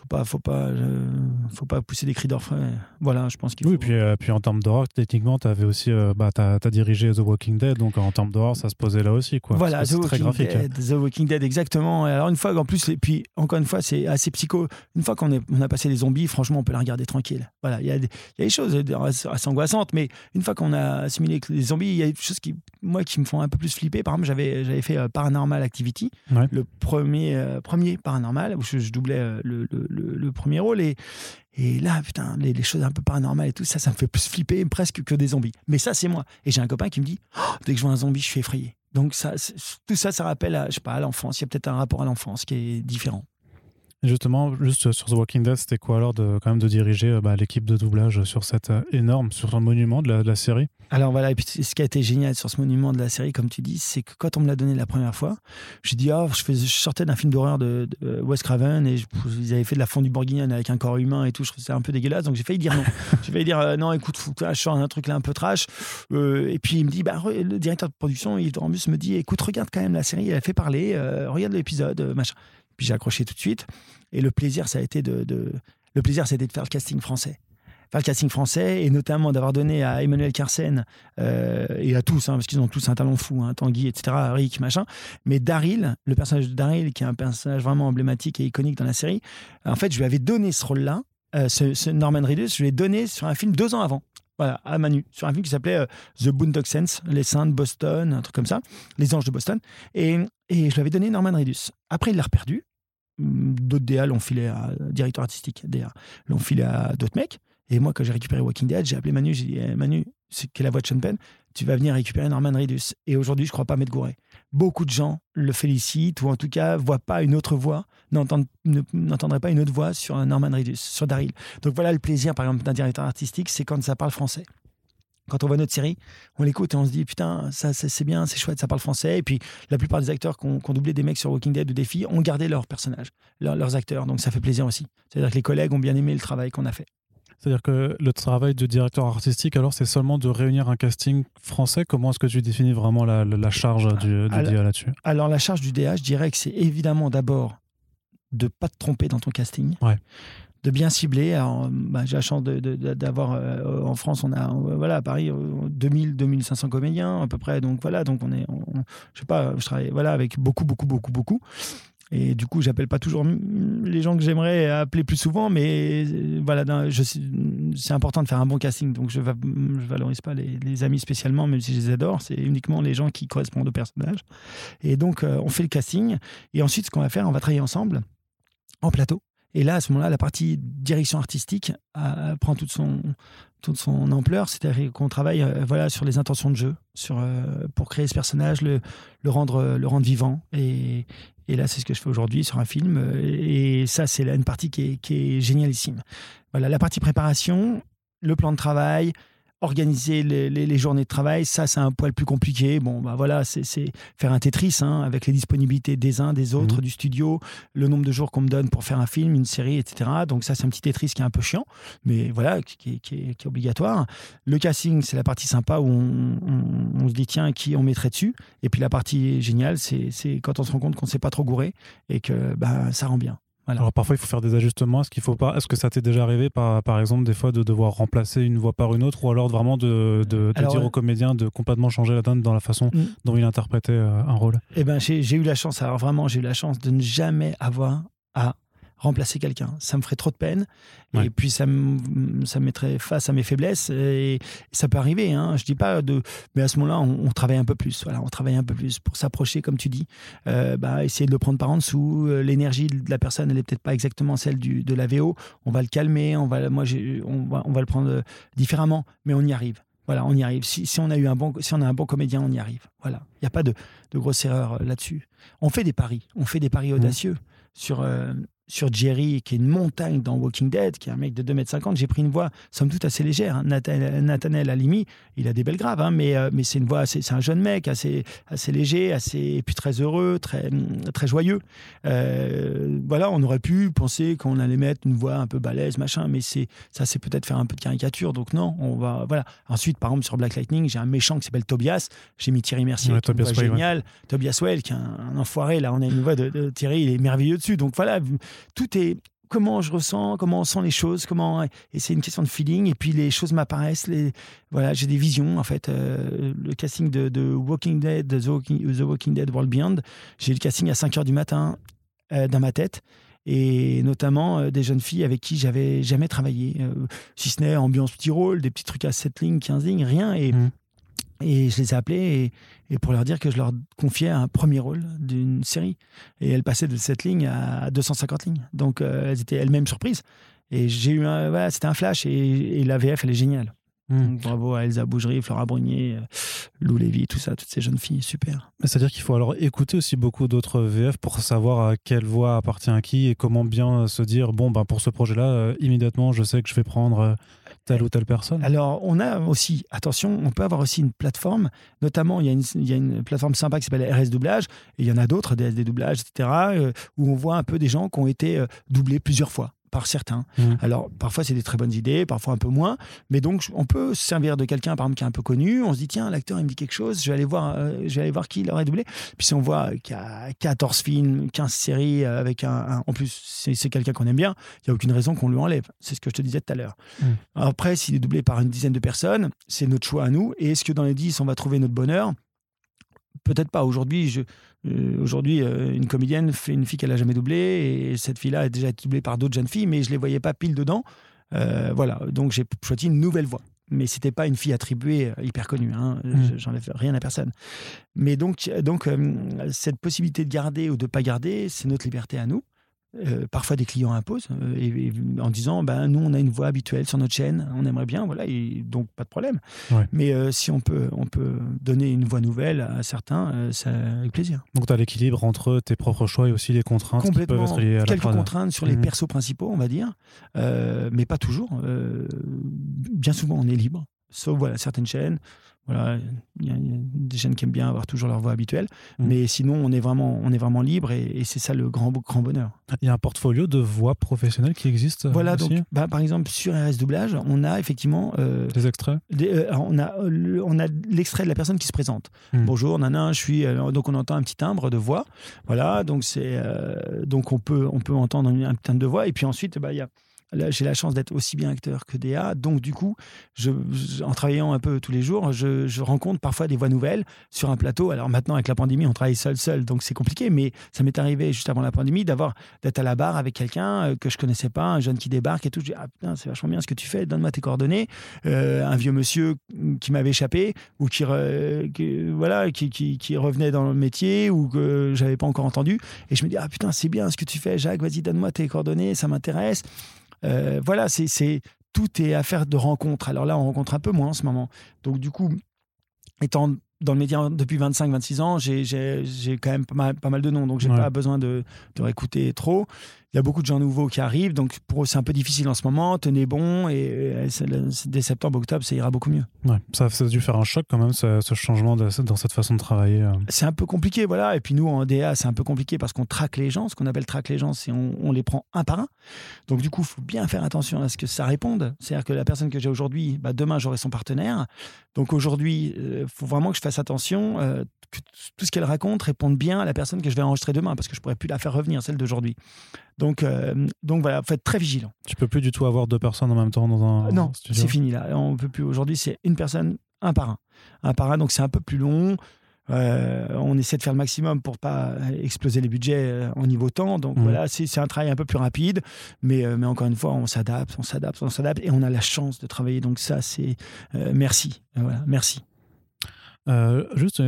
faut pas, faut pas, euh, faut pas pousser des cris d'orfraie. Voilà, je pense qu'il faut... Oui, puis, euh, puis en termes d'horreur, techniquement, tu avais aussi, euh, bah, tu as, dirigé The Walking Dead, donc en termes d'horror, ça se posait là aussi, quoi. Voilà, The Walking, Dead, The Walking Dead, exactement. Et alors une fois, en plus, et puis encore une fois, c'est assez psycho. Une fois qu'on on a passé les zombies, franchement, on peut la regarder tranquille. Voilà, il y a, y a des choses assez angoissantes, mais une fois qu'on a assimilé les zombies, il y a des choses qui, moi, qui me font un peu plus flipper. Par exemple, j'avais, j'avais fait Paranormal Activity, le premier, premier Paranormal, où je, doublais le le, premier rôle. Et, et là, putain, les, choses un peu paranormales et tout, ça, ça me fait plus flipper presque que des zombies. Mais ça, c'est moi. Et j'ai un copain qui me dit oh, dès que je vois un zombie, je suis effrayé. Donc ça, tout ça, ça rappelle, à, je sais pas, à l'enfance. Il y a peut-être un rapport à l'enfance qui est différent. Justement, juste sur The Walking Dead, c'était quoi alors de, quand même de diriger euh, bah, l'équipe de doublage sur cette euh, énorme, sur un monument de la, série? Alors voilà, et puis ce qui a été génial sur ce monument de la série, comme tu dis, c'est que quand on me l'a donné la première fois, j'ai dit, oh, je, je sortais d'un film d'horreur de, Wes Craven et ils avaient fait de la fondue bourguignonne avec un corps humain et tout, je trouvais ça un peu dégueulasse, donc j'ai failli dire non. j'ai failli dire, euh, non, écoute, faut je sors un truc là un peu trash. et puis il me dit, bah, le directeur de production, il me dit, écoute, regarde quand même la série, elle a fait parler, regarde l'épisode, machin. Puis j'ai accroché tout de suite. Et le plaisir, ça a été de, le plaisir, c'était de faire le casting français faire le casting français et notamment d'avoir donné à Emmanuel Carsen euh, et à tous, hein, parce qu'ils ont tous un talent fou, hein, Tanguy, etc., Rick, machin. Mais Daryl, le personnage de Daryl, qui est un personnage vraiment emblématique et iconique dans la série, en fait, je lui avais donné ce rôle-là, euh, ce, Norman Reedus, je lui ai donné sur un film deux ans avant. Voilà, à Manu, sur un film qui s'appelait euh, The Boondock Sense, Les Saints de Boston, un truc comme ça, Les Anges de Boston. Et, et je lui avais donné Norman Reedus. Après, il l'a reperdu d'autres DA l'ont filé à directeur artistique DA l'ont filé à d'autres mecs. Et moi quand j'ai récupéré Walking Dead j'ai appelé Manu j'ai dit eh, Manu c'est qui la voix de Sean Penn tu vas venir récupérer Norman Reedus. Et aujourd'hui je crois pas m'être gouré. Beaucoup de gens le félicitent ou en tout cas voient pas une autre voix n'entendraient pas une autre voix sur Norman Reedus sur Daryl. Donc voilà le plaisir par exemple d'un directeur artistique c'est quand ça parle français quand on voit notre série, on l'écoute et on se dit putain, ça, c'est bien, c'est chouette, ça parle français. Et puis la plupart des acteurs qui ont, doublé des mecs sur Walking Dead ou des filles ont gardé leurs personnages, leurs acteurs. Donc ça fait plaisir aussi. C'est-à-dire que les collègues ont bien aimé le travail qu'on a fait. C'est-à-dire que le travail de directeur artistique, alors, c'est seulement de réunir un casting français? Comment est-ce que tu définis vraiment la, charge du, du DA là-dessus? Alors, la charge du DA, je dirais que c'est évidemment d'abord de pas te tromper dans ton casting. Ouais de bien cibler. Bah, j'ai la chance d'avoir euh, en France, on a voilà à Paris 2000 2500 comédiens à peu près. Donc voilà, donc on est, je sais pas, je travaille voilà avec beaucoup beaucoup beaucoup beaucoup. Et du coup, j'appelle pas toujours les gens que j'aimerais appeler plus souvent, mais euh, voilà, c'est important de faire un bon casting. Donc, je, je valorise pas les, amis spécialement, même si je les adore. C'est uniquement les gens qui correspondent au personnage. Et donc, euh, on fait le casting. Et ensuite, ce qu'on va faire, on va travailler ensemble en plateau. Et là, à ce moment-là, la partie direction artistique euh, prend toute son, toute son ampleur. C'est-à-dire qu'on travaille euh, voilà, sur les intentions de jeu, sur, euh, pour créer ce personnage, le, le, rendre, le rendre vivant. Et, et là, c'est ce que je fais aujourd'hui sur un film. Et ça, c'est une partie qui est, qui est génialissime. Voilà, la partie préparation, le plan de travail, organiser les, journées de travail, ça, c'est un poil plus compliqué. Bon, bah voilà, c'est faire un Tetris hein, avec les disponibilités des uns, des autres, mhm. du studio, le nombre de jours qu'on me donne pour faire un film, une série, etc. Donc, ça, c'est un petit Tetris qui est un peu chiant, mais voilà, qui, est, obligatoire. Le casting, c'est la partie sympa où on, se dit, tiens, qui on mettrait dessus? Et puis, la partie géniale, c'est quand on se rend compte qu'on ne s'est pas trop gouré et que bah, ça rend bien. Alors parfois il faut faire des ajustements. Est-ce qu'il faut pas Est-ce que ça t'est déjà arrivé par, par exemple des fois de devoir remplacer une voix par une autre ou alors vraiment de, de, dire au comédien de complètement changer la donne dans la façon mm. dont il interprétait euh, un rôle? Eh ben j'ai eu la chance. Alors vraiment j'ai eu la chance de ne jamais avoir à remplacer quelqu'un. Ça me ferait trop de peine. Et puis, ça me, ça mettrait face à mes faiblesses. Et, ça peut arriver. Hein. Je dis pas de. Mais à ce moment-là, on, travaille un peu plus. Voilà, on travaille un peu plus pour s'approcher, comme tu dis. Euh, bah, essayer de le prendre par en dessous. Euh, l'énergie de la personne, elle n'est peut-être pas exactement celle du, de la VO. On va le calmer. On va, moi, on va, on va le prendre euh, différemment. Mais on y arrive. Voilà, on y arrive. Si, si, on a eu un bon, si on a un bon comédien, on y arrive. Voilà, il n'y a pas de, de grosse erreur là-dessus. On fait des paris. On fait des paris mmh. audacieux sur sur Jerry, qui est une montagne dans Walking Dead, qui est un mec de 2,50 m, j'ai pris une voix, somme toute, assez légère. Hein. Nathaniel Alimi, il a des belles graves, hein, mais, euh, mais c'est une voix, c'est un jeune mec, assez, assez léger, assez, et puis très heureux, très, très joyeux. Euh, voilà, on aurait pu penser qu'on allait mettre une voix un peu balèze, machin, mais c'est ça, c'est peut-être faire un peu de caricature, donc non, on va. Voilà. Ensuite, par exemple, sur Black Lightning, j'ai un méchant qui s'appelle Tobias, j'ai mis Thierry Mercier, qui Tobias génial, Tobias Well, qui est un, enfoiré, là, on a une voix de Thierry, il est merveilleux dessus, donc voilà tout est comment je ressens, comment on sent les choses, comment et c'est une question de feeling et puis les choses m'apparaissent, voilà, j'ai des visions en fait. Euh, le casting de, Walking Dead, The Walking, Dead World Beyond, j'ai le casting à 5 heures du matin euh, dans ma tête et notamment euh, des jeunes filles avec qui j'avais jamais travaillé, si ce n'est ambiance petit rôle, des petits trucs à 7 lignes, 15 lignes, rien et mmh. Et je les ai appelées et, pour leur dire que je leur confiais un premier rôle d'une série. Et elles passaient de cette ligne à 250 lignes. Donc euh, elles étaient elles-mêmes surprises. Et j'ai eu un, c'était un flash. Et, et la VF, elle est géniale. Hmm. bravo à Elsa Bougerie, Flora Brunier, euh, Lou Lévy, tout ça, toutes ces jeunes filles, super. C'est-à-dire qu'il faut alors écouter aussi beaucoup d'autres VF pour savoir à quelle voix appartient à qui et comment bien se dire bon, ben pour ce projet-là, euh, immédiatement, je sais que je vais prendre telle ou telle personne Alors, on a aussi, attention, on peut avoir aussi une plateforme, notamment, il y a une, il y a une plateforme sympa qui s'appelle RS Doublage, et il y en a d'autres, DSD Doublage, etc., euh, où on voit un peu des gens qui ont été euh, doublés plusieurs fois par certains. Mmh. Alors, parfois, c'est des très bonnes idées, parfois un peu moins. Mais donc, on peut se servir de quelqu'un, par exemple, qui est un peu connu. On se dit, tiens, l'acteur, il me dit quelque chose, je vais aller voir, euh, je vais aller voir qui l'aurait doublé. Puis si on voit qu'il y a 14 films, 15 séries, euh, avec un, En plus, c'est quelqu'un qu'on aime bien, il n'y a aucune raison qu'on lui enlève. C'est ce que je te disais tout à l'heure. Mmh. Après, s'il est doublé par une dizaine de personnes, c'est notre choix à nous. Et est-ce que dans les 10, on va trouver notre bonheur? Peut-être pas. Aujourd'hui, euh, aujourd'hui, euh, une comédienne fait une fille qu'elle a jamais doublée et cette fille-là a déjà été doublée par d'autres jeunes filles, mais je les voyais pas pile dedans. Euh, voilà, donc j'ai choisi une nouvelle voix. Mais c'était pas une fille attribuée hyper connue. Hein. Mmh. J'enlève rien à personne. Mais donc, donc cette possibilité de garder ou de pas garder, c'est notre liberté à nous. Euh, parfois des clients imposent euh, et, en disant ben nous on a une voix habituelle sur notre chaîne on aimerait bien voilà et donc pas de problème. Mais euh, si on peut on peut donner une voix nouvelle à certains c'est avec plaisir. Donc tu as l'équilibre entre tes propres choix et aussi les contraintes qui peuvent être liées à quelques contraintes sur les mmh. persos principaux on va dire mais pas toujours bien souvent on est libre sauf voilà certaines chaînes voilà, il y, a des jeunes qui aiment bien avoir toujours leur voix habituelle, mm. mais sinon on est vraiment, on est vraiment libre et, c'est ça le grand, grand bonheur. Il y a un portfolio de voix professionnelles qui existe. Euh, voilà, donc bah, par exemple sur RS Doublage, on a effectivement euh, des extraits. Euh, on a, on a l'extrait de la personne qui se présente. Mm. Bonjour, nana, je suis. donc on entend un petit timbre de voix. Voilà, donc c'est donc on peut, on peut entendre un petit timbre de voix et puis ensuite bah il y a j'ai la chance d'être aussi bien acteur que DA. Donc, du coup, en travaillant un peu tous les jours, je, rencontre parfois des voix nouvelles sur un plateau. Alors maintenant, avec la pandémie, on travaille seul, seul, donc c'est compliqué. Mais ça m'est arrivé juste avant la pandémie d'avoir d'être à la barre avec quelqu'un euh, que je connaissais pas, un jeune qui débarque et tout. Je dis ah putain, c'est vachement bien ce que tu fais. Donne-moi tes coordonnées. Euh, un vieux monsieur qui m'avait échappé ou qui, voilà qui, revenait dans le métier ou que j'avais pas encore entendu. Et je me dis ah putain, c'est bien ce que tu fais, Jacques. Vas-y, donne-moi tes coordonnées, ça m'intéresse. Euh, voilà, c'est tout est affaire de rencontre. Alors là, on rencontre un peu moins en ce moment. Donc du coup, étant dans le métier depuis 25-26 ans, j'ai quand même pas mal, pas mal, de noms, donc j'ai pas besoin de, de réécouter trop. Il y a beaucoup de gens nouveaux qui arrivent, donc pour eux c'est un peu difficile en ce moment. Tenez bon et, dès septembre, octobre, ça ira beaucoup mieux. Ouais, ça, ça, a dû faire un choc quand même, ce, changement dans cette façon de travailler. Euh. C'est un peu compliqué, voilà. Et puis nous en DA, c'est un peu compliqué parce qu'on traque les gens. Ce qu'on appelle traque les gens, c'est on, on, les prend un par un. Donc du coup, il faut bien faire attention à ce que ça réponde. C'est-à-dire que la personne que j'ai aujourd'hui, bah, demain j'aurai son partenaire. Donc aujourd'hui, il euh, faut vraiment que je fasse attention euh, que tout ce qu'elle raconte réponde bien à la personne que je vais enregistrer demain parce que je pourrais plus la faire revenir, celle d'aujourd'hui. Donc, euh, donc voilà, faut être très vigilant. Tu peux plus du tout avoir deux personnes en même temps dans un non, c'est fini là. On peut plus. Aujourd'hui, c'est une personne, un par un, un par un. Donc c'est un peu plus long. Euh, on essaie de faire le maximum pour pas exploser les budgets en niveau temps. Donc mmh. voilà, c'est un travail un peu plus rapide, mais, mais encore une fois, on s'adapte, on s'adapte, on s'adapte, et on a la chance de travailler. Donc ça, c'est merci, voilà, merci. juste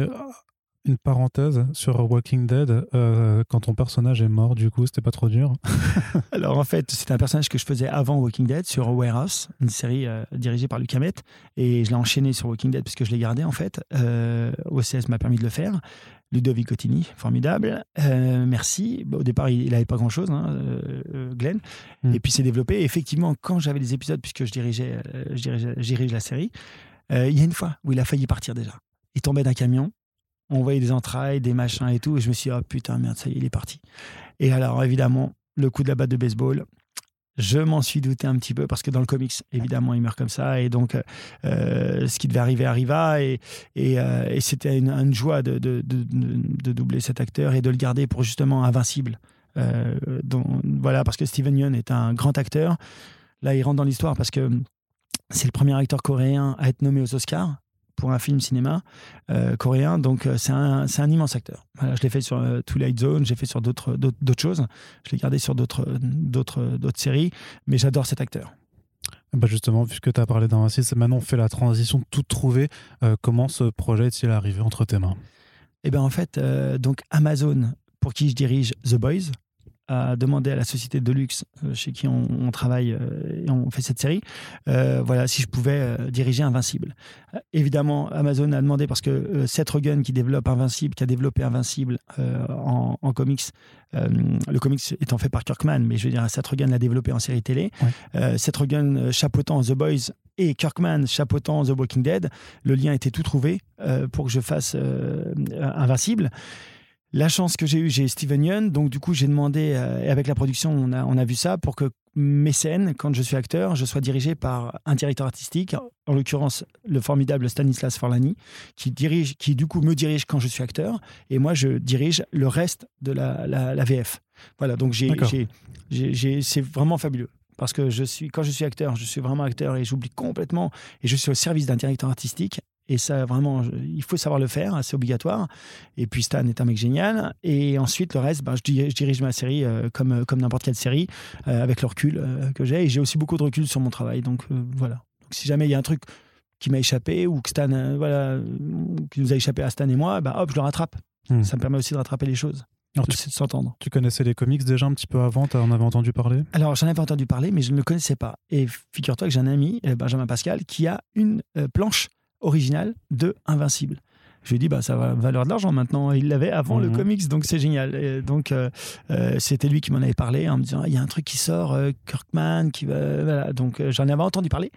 une parenthèse sur Walking Dead. Euh, quand ton personnage est mort, du coup, c'était pas trop dur Alors en fait, c'était un personnage que je faisais avant Walking Dead sur Warehouse, une série euh, dirigée par Luc Hamet. Et je l'ai enchaîné sur Walking Dead puisque je l'ai gardé en fait. Euh, OCS m'a permis de le faire. Ludovic Cottini, formidable. merci. au départ, il n'avait pas grand-chose, hein, Glenn. Hmm. Et puis, c'est développé. Et effectivement, quand j'avais des épisodes, puisque je dirigeais, je dirige la série, il y a une fois où il a failli partir déjà. Il tombait d'un camion on voyait des entrailles, des machins et tout. Et je me suis dit, oh putain, merde, ça y est, il est parti. Et alors, évidemment, le coup de la batte de baseball, je m'en suis douté un petit peu parce que dans le comics, évidemment, il meurt comme ça. Et donc, euh, ce qui devait arriver arriva. Et, et, euh, c'était une, joie de, doubler cet acteur et de le garder pour justement invincible. Euh, voilà, parce que Steven Yeun est un grand acteur. Là, il rentre dans l'histoire parce que c'est le premier acteur coréen à être nommé aux Oscars pour un film cinéma euh, coréen. Donc, euh, c'est un, un, immense acteur. je l'ai fait sur euh, Twilight Zone, j'ai fait sur d'autres choses. Je l'ai gardé sur d'autres séries, mais j'adore cet acteur. Bah justement, puisque tu as parlé d'Invincible, maintenant on fait la transition toute trouvée. comment ce projet est-il arrivé entre tes mains? Eh bien, en fait, donc Amazon, pour qui je dirige The Boys, a demandé à la société de luxe euh, chez qui on, travaille euh, et on fait cette série, euh, voilà, si je pouvais diriger Invincible. évidemment, Amazon a demandé parce que Seth Rogen qui développe Invincible, qui a développé Invincible en, comics, le comics étant fait par Kirkman, mais je veux dire, Seth Rogen l'a développé en série télé. Seth Rogen chapeautant The Boys et Kirkman chapeautant The Walking Dead, le lien était tout trouvé pour que je fasse Invincible. La chance que j'ai eue, j'ai Steven Yeun, donc du coup j'ai demandé, euh, et avec la production on a, on a vu ça, pour que mes scènes, quand je suis acteur, je sois dirigé par un directeur artistique, en l'occurrence le formidable Stanislas Forlani, qui, dirige, qui du coup me dirige quand je suis acteur, et moi je dirige le reste de la, la, VF. Voilà, donc j'ai, c'est vraiment fabuleux. Parce que je suis, quand je suis acteur, je suis vraiment acteur et j'oublie complètement et je suis au service d'un directeur artistique et ça, vraiment, il faut savoir le faire, c'est obligatoire. Et puis Stan est un mec génial. Et ensuite, le reste, bah, je, dirige, ma série euh, comme, euh, comme n'importe quelle série, euh, avec le recul que j'ai. Et j'ai aussi beaucoup de recul sur mon travail. Donc voilà. Donc, si jamais il y a un truc qui m'a échappé ou que Stan, voilà, qui nous a échappé à Stan et moi, bah, hop, je le rattrape. Hmm. Ça me permet aussi de rattraper les choses. Alors, tu, de s'entendre. Tu connaissais les comics déjà un petit peu avant? Tu en avais entendu parler? Alors, j'en avais entendu parler, mais je ne le connaissais pas. Et figure-toi que j'ai un ami, Benjamin Pascal, qui a une planche original de Invincible. Je lui ai dit, bah, ça va valoir de l'argent maintenant. Il l'avait avant le mhm. comics, donc c'est génial. donc, euh, euh, c'était lui qui m'en avait parlé en me disant, il y a un truc qui sort, euh, Kirkman, qui va. Voilà. Donc, j'en avais entendu parler.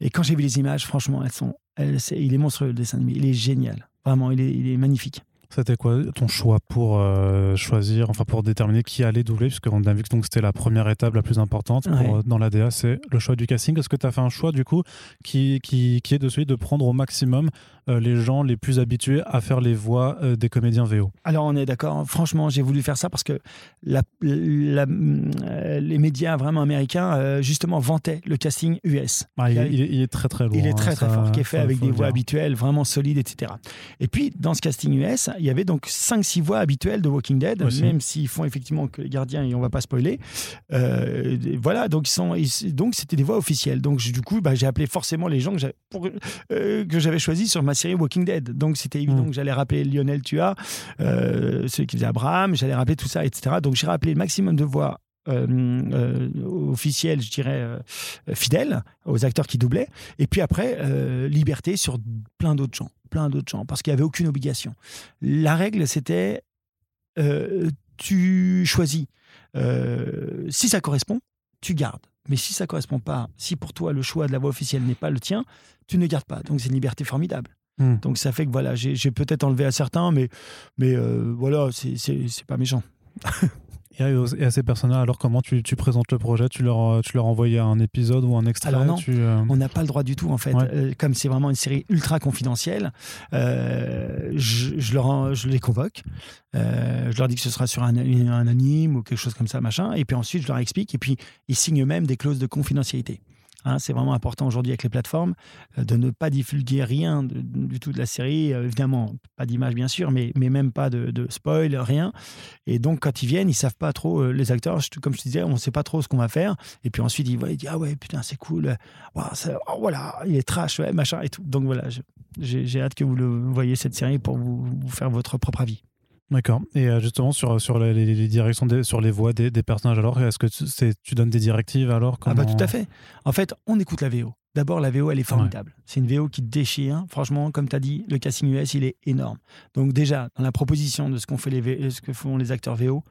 Et quand j'ai vu les images, franchement, elles sont. il est monstrueux, le dessin animé. Il est génial. Vraiment, il est, il est magnifique. C'était quoi ton choix pour euh, choisir, enfin pour déterminer qui allait doubler, puisqu'on a vu que c'était la première étape la plus importante pour, dans l'ADA, c'est le choix du casting. Est-ce que tu as fait un choix du coup qui, qui, qui est de celui de prendre au maximum euh, les gens les plus habitués à faire les voix euh, des comédiens VO. Alors on est d'accord, franchement j'ai voulu faire ça parce que la, euh, les médias vraiment américains justement vantaient le casting US. Ah, il, est, très très lourd. Il est hein, très très fort, qui est fait avec des voix habituelles, vraiment solides, etc. Et puis dans ce casting US, il y avait donc 5-6 voix habituelles de Walking Dead, même s'ils font effectivement que les gardiens, et on va pas spoiler. voilà, donc ils sont, donc c'était des voix officielles. Donc du coup, bah, j'ai appelé forcément les gens que j'avais choisis sur ma série Walking Dead. Donc c'était évident mm. que j'allais rappeler Lionel Tua, euh, celui qui faisait Abraham, j'allais rappeler tout ça, etc. Donc j'ai rappelé le maximum de voix euh, euh, officielles, je dirais, fidèles aux acteurs qui doublaient. Et puis après, liberté sur plein d'autres gens, plein d'autres gens, parce qu'il n'y avait aucune obligation. La règle, c'était tu choisis. Euh, si ça correspond, tu gardes. Mais si ça correspond pas, si pour toi le choix de la voix officielle n'est pas le tien, tu ne gardes pas. Donc c'est une liberté formidable. Hmm. Donc ça fait que voilà, j'ai peut-être enlevé à certains, mais, mais euh, voilà, c'est pas méchant. Et à, et à ces personnes-là, alors comment tu, tu présentes le projet? Tu leur, euh, tu leur envoies un épisode ou un extrait? Alors non. tu, euh, On n'a pas le droit du tout, en fait. Ouais. Euh, comme c'est vraiment une série ultra confidentielle, euh, je, je leur je les convoque. Je leur dis que ce sera sur un, un anime ou quelque chose comme ça, machin. Et puis ensuite, je leur explique. Et puis, ils signent même des clauses de confidentialité. Hein, c'est vraiment important aujourd'hui avec les plateformes euh, de ne pas divulguer rien du tout de la série. Euh, évidemment, pas d'image bien sûr, mais, même pas de, spoil, rien. Et donc, quand ils viennent, ils savent pas trop, euh, les acteurs, comme je te disais, on sait pas trop ce qu'on va faire. Et puis ensuite, ils voient, ils disent Ah ouais, putain, c'est cool. Oh, voilà, il est trash, machin et tout. Donc voilà, j'ai hâte que vous le voyez cette série pour vous faire votre propre avis. D'accord. Et euh, justement, sur, sur les, directions, des- sur les voix des, des personnages, alors, est-ce que tu, donnes des directives alors Ah bah tout à fait. En fait, on écoute la VO. D'abord, la VO, elle est formidable. C'est une VO qui déchire. Franchement, comme tu as dit, le casting US, il est énorme. Donc déjà, dans la proposition de ce, qu'on fait les V- ce que font les acteurs VO,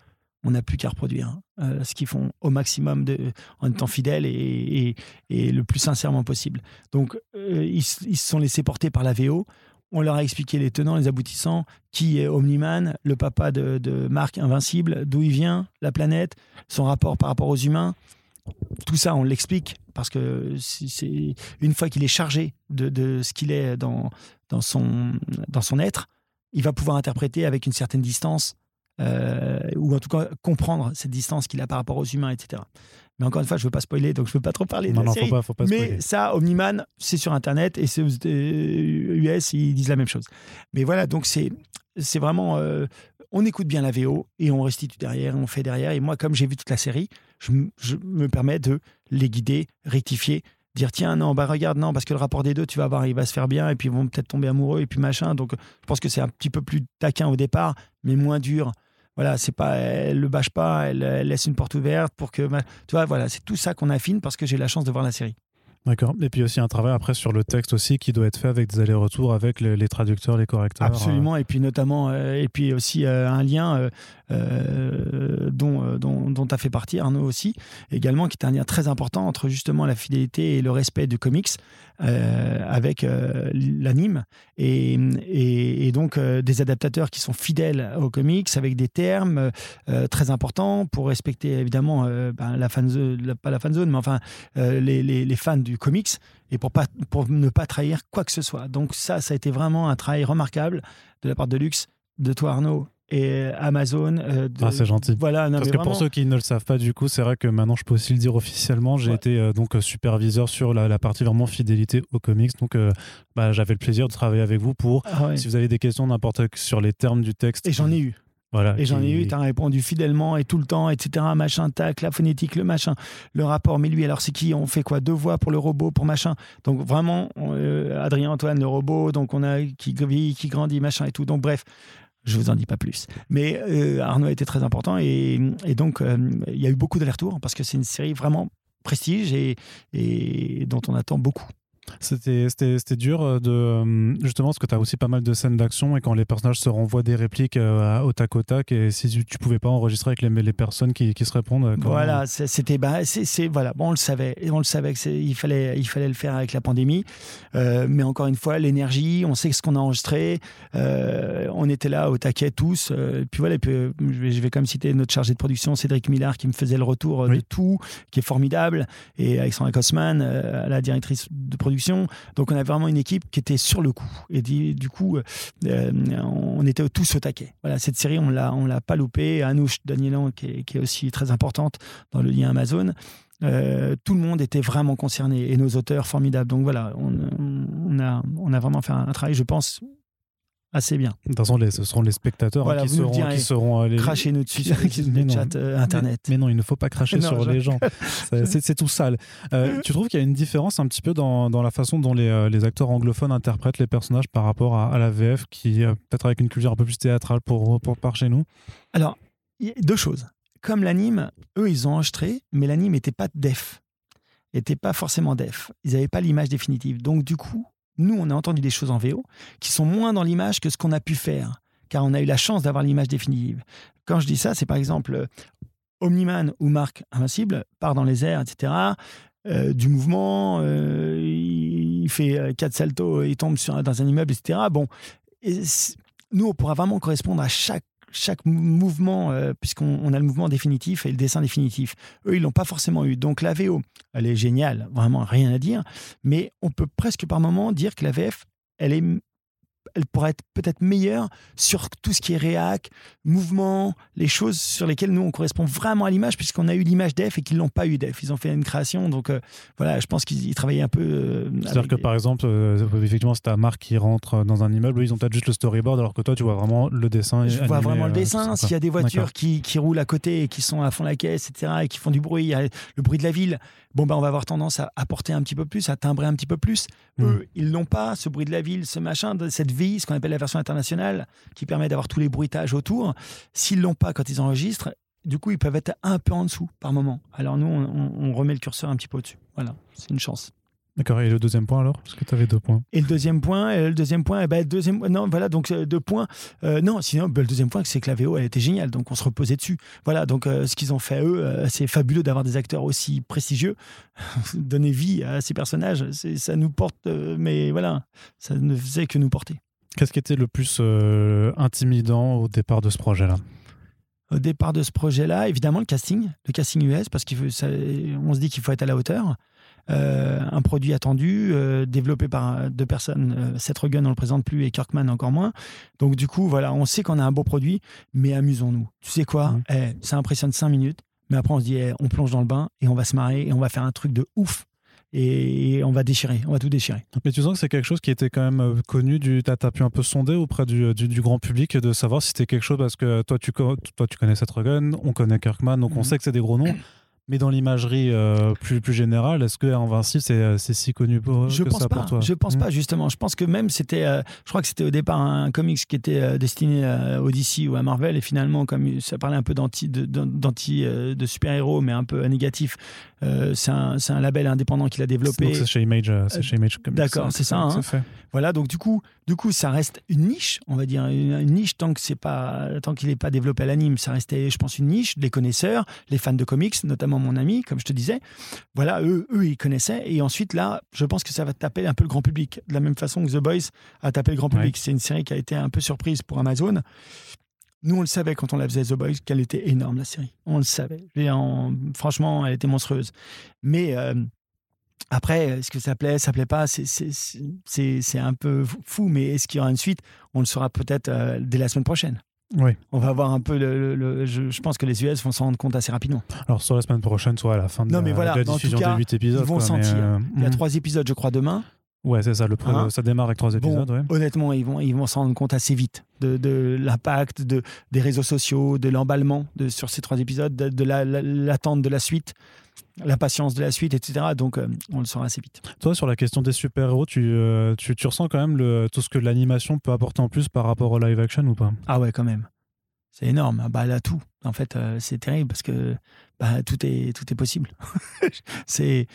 on n'a plus qu'à reproduire hein. Euh, ce qu'ils font au maximum de, en étant fidèles et, et- et le plus sincèrement possible. Donc, euh, ils, ils se sont laissés porter par la VO. On leur a expliqué les tenants, les aboutissants, qui est Omniman, le papa de, de Marc Invincible, d'où il vient, la planète, son rapport par rapport aux humains. Tout ça, on l'explique parce que c'est- une fois qu'il est chargé de, de ce qu'il est dans, dans, son, dans son être, il va pouvoir interpréter avec une certaine distance, euh, ou en tout cas comprendre cette distance qu'il a par rapport aux humains, etc. Mais encore une fois, je ne veux pas spoiler, donc je ne veux pas trop parler de Non, la non, série. faut pas, faut pas Mais ça, Omniman, c'est sur Internet et c'est aux euh, US, ils disent la même chose. Mais voilà, donc c'est c'est vraiment. euh, on écoute bien la VO et on restitue derrière, on fait derrière. Et moi, comme j'ai vu toute la série, je me permets de les guider, rectifier, dire tiens, non, bah regarde, non, parce que le rapport des deux, tu vas voir, il va se faire bien et puis ils vont peut-être tomber amoureux et puis machin. Donc je pense que c'est un petit peu plus taquin au départ, mais moins dur. Voilà, c'est pas, elle le bâche pas, elle, elle laisse une porte ouverte pour que, tu vois, voilà, c'est tout ça qu'on affine parce que j'ai la chance de voir la série. D'accord. Et puis aussi un travail après sur le texte aussi qui doit être fait avec des allers-retours avec les, les traducteurs, les correcteurs. Absolument, et puis notamment, euh, et puis aussi euh, un lien euh, euh, dont, euh, dont, dont tu as fait partie, Arnaud aussi, également, qui est un lien très important entre justement la fidélité et le respect du comics euh, avec euh, l'anime, et, et, donc euh, des adaptateurs qui sont fidèles aux comics avec des termes euh, très importants pour respecter évidemment euh, ben, la fan zone, pas la fan zone, mais enfin euh, les, les, les fans du comics et pour, pas, pour ne pas trahir quoi que ce soit. Donc ça, ça a été vraiment un travail remarquable de la part de Lux, de toi Arnaud et Amazon. euh, de- Ah, c'est gentil. Voilà, non, Parce que vraiment, pour ceux qui ne le savent pas, du coup, c'est vrai que maintenant je peux aussi le dire officiellement. J'ai Ouais. été euh, donc euh, superviseur sur la, la partie vraiment fidélité aux comics. Donc, euh, bah, j'avais le plaisir de travailler avec vous pour, Ah ouais. si vous avez des questions n'importe sur les termes du texte. Et j'en ai eu. Voilà. Et j'en ai eu, tu as répondu fidèlement et tout le temps, etc. Machin, tac, la phonétique, le machin, le rapport. Mais lui, alors c'est qui On fait quoi Deux voix pour le robot, pour machin. Donc vraiment, on- euh, Adrien Antoine, le robot, donc on a qui vieillit, qui grandit, machin et tout. Donc bref. Je vous en dis pas plus. Mais euh, Arnaud a été très important et, donc euh, il y a eu beaucoup d'allers-retours parce que c'est une série vraiment prestige et dont on attend beaucoup. C'était, dur euh, de. euh, Justement, parce que tu as aussi pas mal de scènes d'action et quand les personnages se renvoient des répliques euh, au tac au tac, et si tu, tu pouvais pas enregistrer avec les, les personnes qui, qui se répondent. Voilà, c'était bah, c'est voilà, bon, on le savait, on le savait que c'est- il fallait il fallait le faire avec la pandémie, Euh, mais encore une fois, l'énergie, on sait ce qu'on a enregistré, euh, on était là au taquet tous, puis voilà, et puis, je vais je vais quand même citer notre chargé de production Cédric Millard qui me faisait le retour Oui. de tout, qui est formidable, et Alexandra Kosman, la directrice de production, donc on avait vraiment une équipe qui était sur le coup, et du, coup, euh, on était tous au taquet. Voilà, cette série, on l'a l'a pas loupé. Anouche Danielan, qui est, qui est aussi très importante dans le lien Amazon. Euh, tout le monde était vraiment concerné et nos auteurs formidables. Donc voilà, on, a, on a vraiment fait un travail, je pense, assez bien. De toute façon, les- ce seront les spectateurs hein, qui, seront, direz. qui seront. euh, les- Crachez-nous dessus sur Mais le non. chat euh, internet. Mais, mais non, il ne faut pas cracher Non, sur je- les gens. C'est tout sale. Euh, tu trouves qu'il y a une différence un petit peu dans, dans la façon dont les, euh, les acteurs anglophones interprètent les personnages par rapport à, à la VF, qui euh, peut-être avec une culture un peu plus théâtrale pour, pour par chez nous? Alors, il y a deux choses. Comme l'anime, eux, ils ont enregistré, mais l'anime n'était pas def. N'était pas forcément def. Ils n'avaient pas l'image définitive. Donc, du coup, nous, on a entendu des choses en VO qui sont moins dans l'image que ce qu'on a pu faire car on a eu la chance d'avoir l'image définitive. Quand je dis ça, c'est par exemple euh, Omniman ou Marc Invincible part dans les airs, etc. Euh, du mouvement, euh, il fait quatre saltos, il tombe sur, dans un immeuble, etc. Bon, nous, on pourra vraiment correspondre à chaque chaque mouvement, puisqu'on a le mouvement définitif et le dessin définitif. Eux, ils l'ont pas forcément eu. Donc la VO, elle est géniale, vraiment rien à dire. Mais on peut presque par moment dire que la VF, elle est elle pourrait être peut-être meilleure sur tout ce qui est réac, mouvement, les choses sur lesquelles nous on correspond vraiment à l'image puisqu'on a eu l'image d'EF et qu'ils l'ont pas eu d'EF. Ils ont fait une création, donc euh, voilà, je pense qu'ils travaillaient un peu. Euh, C'est-à-dire que par exemple, euh, effectivement, c'est ta marque qui rentre dans un immeuble, ils ont peut-être juste le storyboard alors que toi tu vois vraiment le dessin. Je vois vraiment le dessin. S'il y a des voitures qui, qui, roulent à côté et qui sont à fond la caisse, etc., et qui font du bruit, il y a le bruit de la ville bon, ben, on va avoir tendance à apporter un petit peu plus, à timbrer un petit peu plus. Mm. Eux, ils l'ont pas, ce bruit de la ville, ce machin, cette vie, ce qu'on appelle la version internationale, qui permet d'avoir tous les bruitages autour. S'ils l'ont pas quand ils enregistrent, du coup, ils peuvent être un peu en dessous par moment. Alors nous, on remet le curseur un petit peu au-dessus. Voilà, c'est une chance. D'accord. Et le deuxième point alors Parce que tu avais deux points. Et le deuxième point, le deuxième point, eh ben, deuxième, non, voilà, donc euh, deux points. Euh, non, sinon, ben, le deuxième point, c'est que la VO, elle était géniale, donc on se reposait dessus. Voilà, donc euh, ce qu'ils ont fait eux, c'est fabuleux d'avoir des acteurs aussi prestigieux, donner vie à ces personnages, ça nous porte, mais voilà, ça ne faisait que nous porter. Qu'est-ce qui était le plus intimidant au départ de ce projet-là? Au départ de ce projet-là, évidemment le casting, le casting US, parce qu'on se dit qu'il faut être à la hauteur. Euh, un produit attendu, euh, développé par euh, deux personnes. Seth Rogen, on le présente plus, et Kirkman encore moins. Donc du coup, voilà, on sait qu'on a un beau produit, mais amusons-nous. Tu sais quoi? Mmh. eh, Ça impressionne cinq minutes, mais après on se dit, eh, on plonge dans le bain et on va se marrer et on va faire un truc de ouf et on va déchirer, on va tout déchirer. Mais tu sens que c'est quelque chose qui était quand même connu, tu as, pu un peu sonder auprès du, du, grand public de savoir si c'était quelque chose, parce que toi tu, toi, tu connais Seth Rogen, on connaît Kirkman, donc on mmh. sait que c'est des gros noms. Mais dans l'imagerie euh, plus, plus générale, est-ce que Invincible, c'est, euh, c'est si connu pour, je que pense ça pas, pour toi? Je pense pas, hmm. justement. Je pense que même c'était. Euh, je crois que c'était au départ un, comics qui était destiné à Odyssey ou à Marvel. Et finalement, comme ça parlait un peu d'anti, de, d'anti, de super-héros, mais un peu négatif, c'est, un, c'est un label indépendant qu'il a développé. Donc c'est chez Image, c'est chez Image Comics. D'accord, c'est ça. Hein. Fait. Voilà, donc du coup, du coup, ça reste une niche, on va dire, une, niche tant que c'est pas, tant qu'il n'est pas développé à l'anime, ça restait, je pense, une niche. Les connaisseurs, les fans de comics, notamment mon ami, comme je te disais, voilà, eux, eux, ils connaissaient. Et ensuite, là, je pense que ça va taper un peu le grand public, de la même façon que The Boys a tapé le grand public. C'est une série qui a été un peu surprise pour Amazon. Nous, on le savait quand on la faisait The Boys, qu'elle était énorme, la série. On le savait. franchement, elle était monstrueuse. Mais euh, après, est-ce que ça plaît, ça plaît pas? C'est un peu fou, mais est-ce qu'il y aura une suite? On le saura peut-être euh, dès la semaine prochaine. Oui. On va voir un peu le. je, pense que les US vont s'en rendre compte assez rapidement. Alors, sur la semaine prochaine, soit à la fin de, non, mais voilà, la, diffusion cas, des 8 épisodes. Ils vont sentir. Euh, Il y a hmm. trois épisodes, je crois, demain. Ouais, c'est ça. Le hein ça démarre avec trois épisodes. Honnêtement, ils vont, ils vont s'en rendre compte assez vite de, de l'impact de, des réseaux sociaux, de l'emballement de, sur ces trois épisodes, de, de l'attente de la suite la patience de la suite, etc. Donc, euh, on le saura assez vite. Toi, sur la question des super-héros, tu, euh, tu, tu, ressens quand même le, tout ce que l'animation peut apporter en plus par rapport au live action ou pas? Ah ouais, quand même. C'est énorme. Bah, elle a tout. En fait, euh, c'est terrible parce que bah, tout, est, tout est possible. c'est.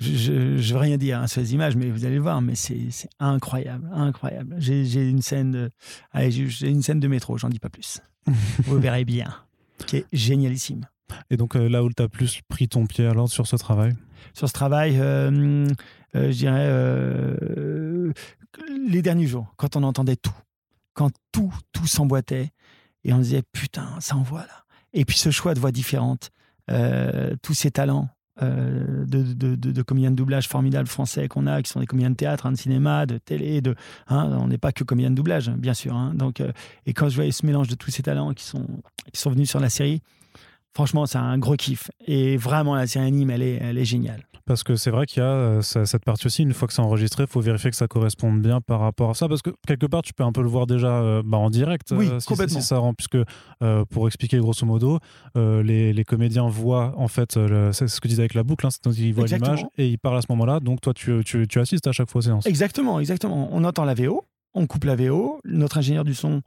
Je ne veux rien dire hein, sur les images, mais vous allez voir, mais c'est incroyable, incroyable. J'ai une scène de, j'ai une scène de métro, j'en dis pas plus. vous verrez bien, qui est génialissime. Et donc euh, là où tu as plus pris ton pied alors sur ce travail? Sur ce travail, euh, euh, je dirais les derniers jours, quand on entendait tout, quand tout, tout s'emboîtait, et on disait putain, ça envoie là. Et puis ce choix de voix différentes, tous ces talents, de, de, de, de, comédiens de doublage formidables français qu'on a, qui sont des comédiens de théâtre, hein, de cinéma, de télé, de, hein, on n'est pas que comédiens de doublage, bien sûr. Hein. donc, et quand je voyais ce mélange de tous ces talents qui sont, qui sont venus sur la série, Franchement, c'est un gros kiff. Et vraiment, la série anime, elle est, elle est géniale. Parce que c'est vrai qu'il y a euh, cette partie aussi, une fois que c'est enregistré, il faut vérifier que ça corresponde bien par rapport à ça. Parce que quelque part, tu peux un peu le voir déjà euh, bah, en direct. Oui, euh, complètement. Si ça rend, puisque pour expliquer grosso modo, les, les, comédiens voient en fait, c'est ce que disais avec la boucle, hein, c'est ils voient l'image et ils parlent à ce moment-là. Donc toi, tu, tu, tu, assistes à chaque fois aux séances. Exactement, exactement. On entend la VO, on coupe la VO, notre ingénieur du son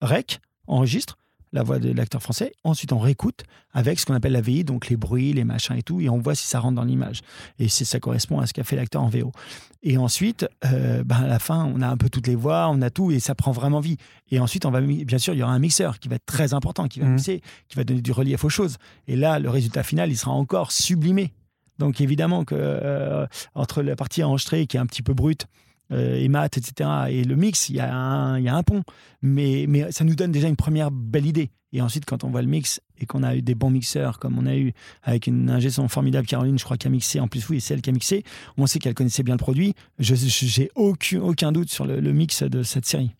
rec, enregistre la voix de l'acteur français. Ensuite, on réécoute avec ce qu'on appelle la VI, donc les bruits, les machins et tout, et on voit si ça rentre dans l'image. Et c'est ça correspond à ce qu'a fait l'acteur en VO. Et ensuite, euh, ben, à la fin, on a un peu toutes les voix, on a tout, et ça prend vraiment vie. Et ensuite, on va, bien sûr, il y aura un mixeur qui va être très important, qui va Mhm. mixer, qui va donner du relief aux choses. Et là, le résultat final, il sera encore sublimé. Donc évidemment que euh, entre la partie enregistrée qui est un petit peu brute et mat, etc., et le mix, il y, a un- il y a un pont. Mais, mais ça nous donne déjà une première belle idée. Et ensuite, quand on voit le mix et qu'on a eu des bons mixeurs, comme on a eu avec une ingé son formidable, Caroline, je crois, qui a mixé, en plus, oui, c'est elle qui a mixé, on sait qu'elle connaissait bien le produit. Je J'ai aucun, aucun doute sur le, le mix de cette série.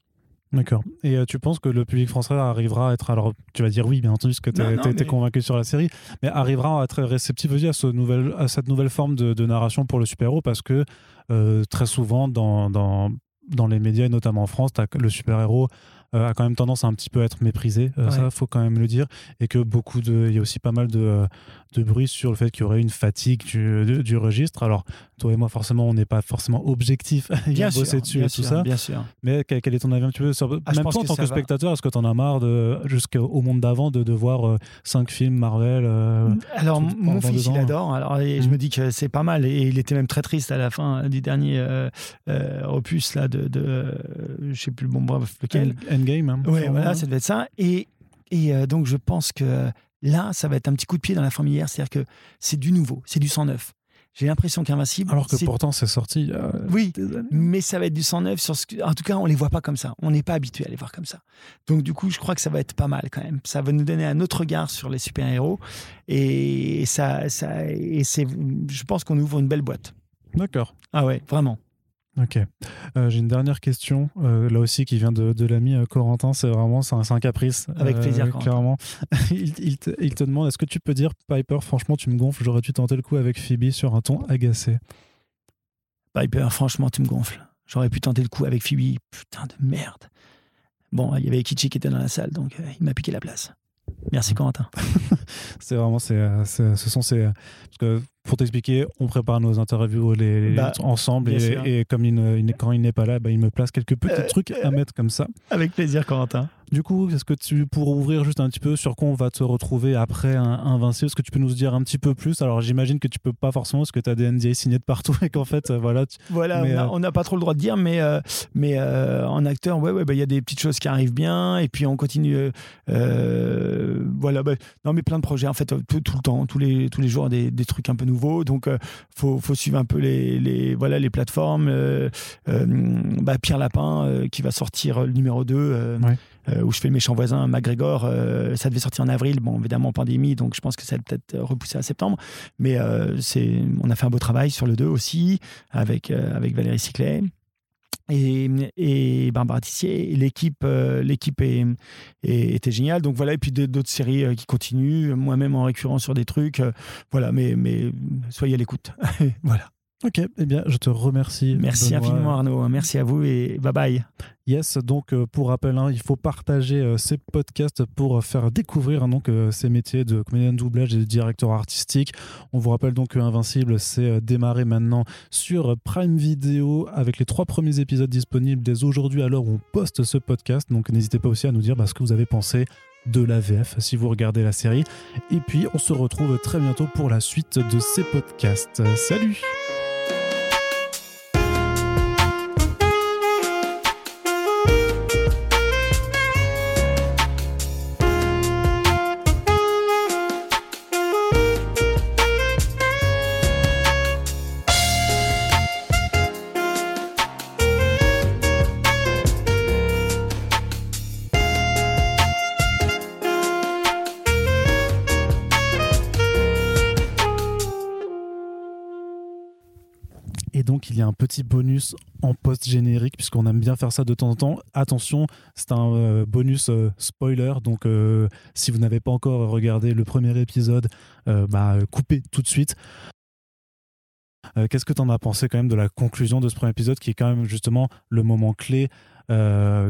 D'accord. Et euh, tu penses que le public français arrivera à être. Alors, tu vas dire oui, bien entendu, parce que tu non, été mais- convaincu sur la série, mais arrivera à être réceptif aussi à, ce nouvel, à cette nouvelle forme de, de narration pour le super-héros, parce que euh, très souvent, dans, dans, dans les médias, et notamment en France, le super-héros euh, a quand même tendance à un petit peu être méprisé. Euh, Ouais. Ça, faut quand même le dire. Et que beaucoup de. Il y a aussi pas mal de, de bruit sur le fait qu'il y aurait une fatigue du, du, du registre. Alors, toi et moi, forcément, on n'est pas forcément objectif à Bien bosser sûr, dessus bien et tout sûr, ça. bien sûr. Mais quel, quel est ton avis un petit peu sur... Ah, Même toi, en tant que va. spectateur, est-ce que t'en as marre de jusqu'au monde d'avant de, de voir euh, cinq films Marvel euh, Alors, tout- mon fils, ans, il adore. Alors, et je Mhm. me dis que c'est pas mal. Et il était même très triste à la fin du dernier euh, opus là, de, de je sais plus le bon bref lequel. Endgame hein, Ouais, voilà, hein. ça devait être ça. Et, et euh, donc, je pense que là, ça va être un petit coup de pied dans la fourmilière. C'est-à-dire que c'est du nouveau, c'est du sang neuf. J'ai l'impression qu'Invincible. Alors que pourtant, c'est sorti Oui, mais ça va être du sang neuf. Sur ce que- En tout cas, on les voit pas comme ça. On n'est pas habitué à les voir comme ça. Donc, du coup, je crois que ça va être pas mal quand même. Ça va nous donner un autre regard sur les super-héros. Et, ça, ça, et c'est, je pense qu'on ouvre une belle boîte. D'accord. Ah ouais, vraiment. Ok. Euh, J'ai une dernière question, euh, là aussi, qui vient de, de l'ami euh, Corentin. C'est vraiment c'est un, caprice. euh, Avec plaisir, Corentin. Clairement. il, il te, il te demande est-ce que tu peux dire, Piper, franchement, tu me gonfles, j'aurais dû tenter le coup avec Phoebe sur un ton agacé Piper, franchement, tu me gonfles. J'aurais pu tenter le coup avec Phoebe. Putain de merde. Bon, il y avait Kichi qui était dans la salle, donc euh, il m'a piqué la place. Merci, Corentin. C'est vraiment, c'est, euh, c'est- ce sont ces. Parce que pour t'expliquer, on prépare nos interviews les, les- Bah, ensemble et, comme il ne- il n'est- quand il n'est pas là, bah, il me place quelques petits Euh, trucs à mettre comme ça. Avec plaisir, Corentin. Du coup, est-ce que tu pourrais ouvrir juste un petit peu sur quoi on va te retrouver après un Invincible Est-ce que tu peux nous dire un petit peu plus? Alors j'imagine que tu peux pas forcément parce que tu as des NDA signés de partout et qu'en fait, euh, voilà. tu- Voilà, Mais, on a- euh, n'a pas trop le droit de dire, mais, euh, mais euh, en acteur, ouais, ouais, bah, il y a des petites choses qui arrivent bien, et puis on continue. voilà, bah, non, mais plein de projets, en fait, tout, tout le temps, tous les, tous les jours, des, des trucs un peu nouveaux. Donc, il faut, faut suivre un peu les, les, voilà, les plateformes. bah, Pierre Lapin, qui va sortir le numéro 2. euh, Ouais. Euh, où je fais le méchant voisin, McGregor, euh, ça devait sortir en avril, bon évidemment pandémie, donc je pense que ça va peut-être euh, repousser à septembre, mais c'est, on a fait un beau travail sur le 2 aussi, avec, avec Valérie Ciclet et, et Barbara Tissier. L'équipe, l'équipe est, était géniale. Donc voilà, et puis d'autres séries qui continuent, moi-même en récurrent sur des trucs. voilà, mais, mais soyez à l'écoute. voilà. Ok, eh bien, je te remercie. Merci Benoît. infiniment Arnaud. Merci à vous et bye bye. Yes, donc euh, pour rappel, hein, il faut partager euh, ces podcasts pour euh, faire découvrir hein, donc, euh, ces métiers de comédien de doublage et de directeur artistique. On vous rappelle donc que Invincible, c'est euh, démarré maintenant sur Prime Video avec les trois premiers épisodes disponibles dès aujourd'hui à l'heure où on poste ce podcast. Donc n'hésitez pas aussi à nous dire bah, ce que vous avez pensé de la VF si vous regardez la série. Et puis on se retrouve très bientôt pour la suite de ces podcasts. Salut un petit bonus en post-générique, puisqu'on aime bien faire ça de temps en temps. Attention, c'est un euh, bonus euh, spoiler. Donc, euh, si vous n'avez pas encore regardé le premier épisode, bah, coupez tout de suite. Qu'est-ce que tu en as pensé quand même de la conclusion de ce premier épisode, qui est quand même justement le moment clé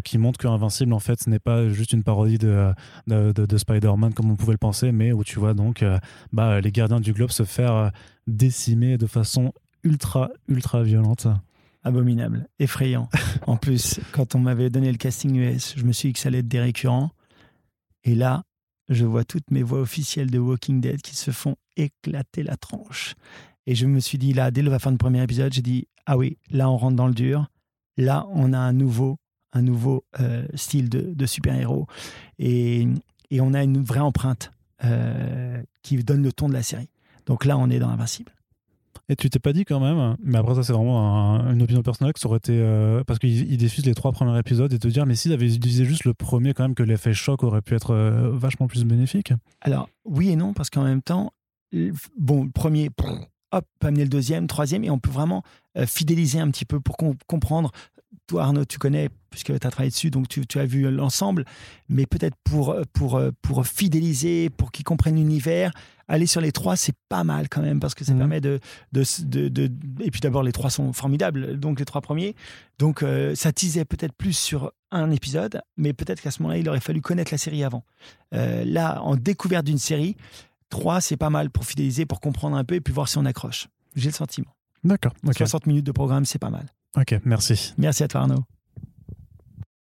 qui montre que Invincible, en fait, ce n'est pas juste une parodie de, de, de- de Spider-Man comme on pouvait le penser, mais où tu vois donc bah, les gardiens du globe se faire décimer de façon ultra, ultra violente. Abominable, effrayant. en plus, quand on m'avait donné le casting US, je me suis dit que ça allait être des récurrents. Et là, je vois toutes mes voix officielles de Walking Dead qui se font éclater la tranche. Et je me suis dit, là, dès la fin du premier épisode, j'ai dit, ah oui, là, on rentre dans le dur. Là, on a un nouveau, un nouveau euh, style de, super-héros. Et, et, on a une vraie empreinte euh, qui donne le ton de la série. Donc là, on est dans Invincible. Et tu t'es pas dit quand même, mais après ça c'est vraiment une opinion personnelle, que ça aurait été euh, parce qu'ils diffusent les trois premiers épisodes et te dire mais s'ils avaient utilisé juste le premier quand même que l'effet choc aurait pu être vachement plus bénéfique. Alors oui et non parce qu'en même temps, bon, le premier, hop, amener le deuxième, troisième, et on peut vraiment euh, fidéliser un petit peu pour comprendre. Toi, Arnaud, tu connais, puisque tu as travaillé dessus, donc tu, as vu l'ensemble, mais peut-être pour, euh, pour, euh, pour fidéliser, pour qu'ils comprennent l'univers, aller sur les trois, c'est pas mal quand même, parce que ça mmh. permet de, de, de, Et puis d'abord, les trois sont formidables, donc les trois premiers. Donc ça tisait peut-être plus sur un épisode, mais peut-être qu'à ce moment-là, il aurait fallu connaître la série avant. là, en découverte d'une série, 3, c'est pas mal pour fidéliser, pour comprendre un peu et puis voir si on accroche. J'ai le sentiment. D'accord. 60 minutes de programme, c'est pas mal. Ok, merci. Merci à toi Arnaud.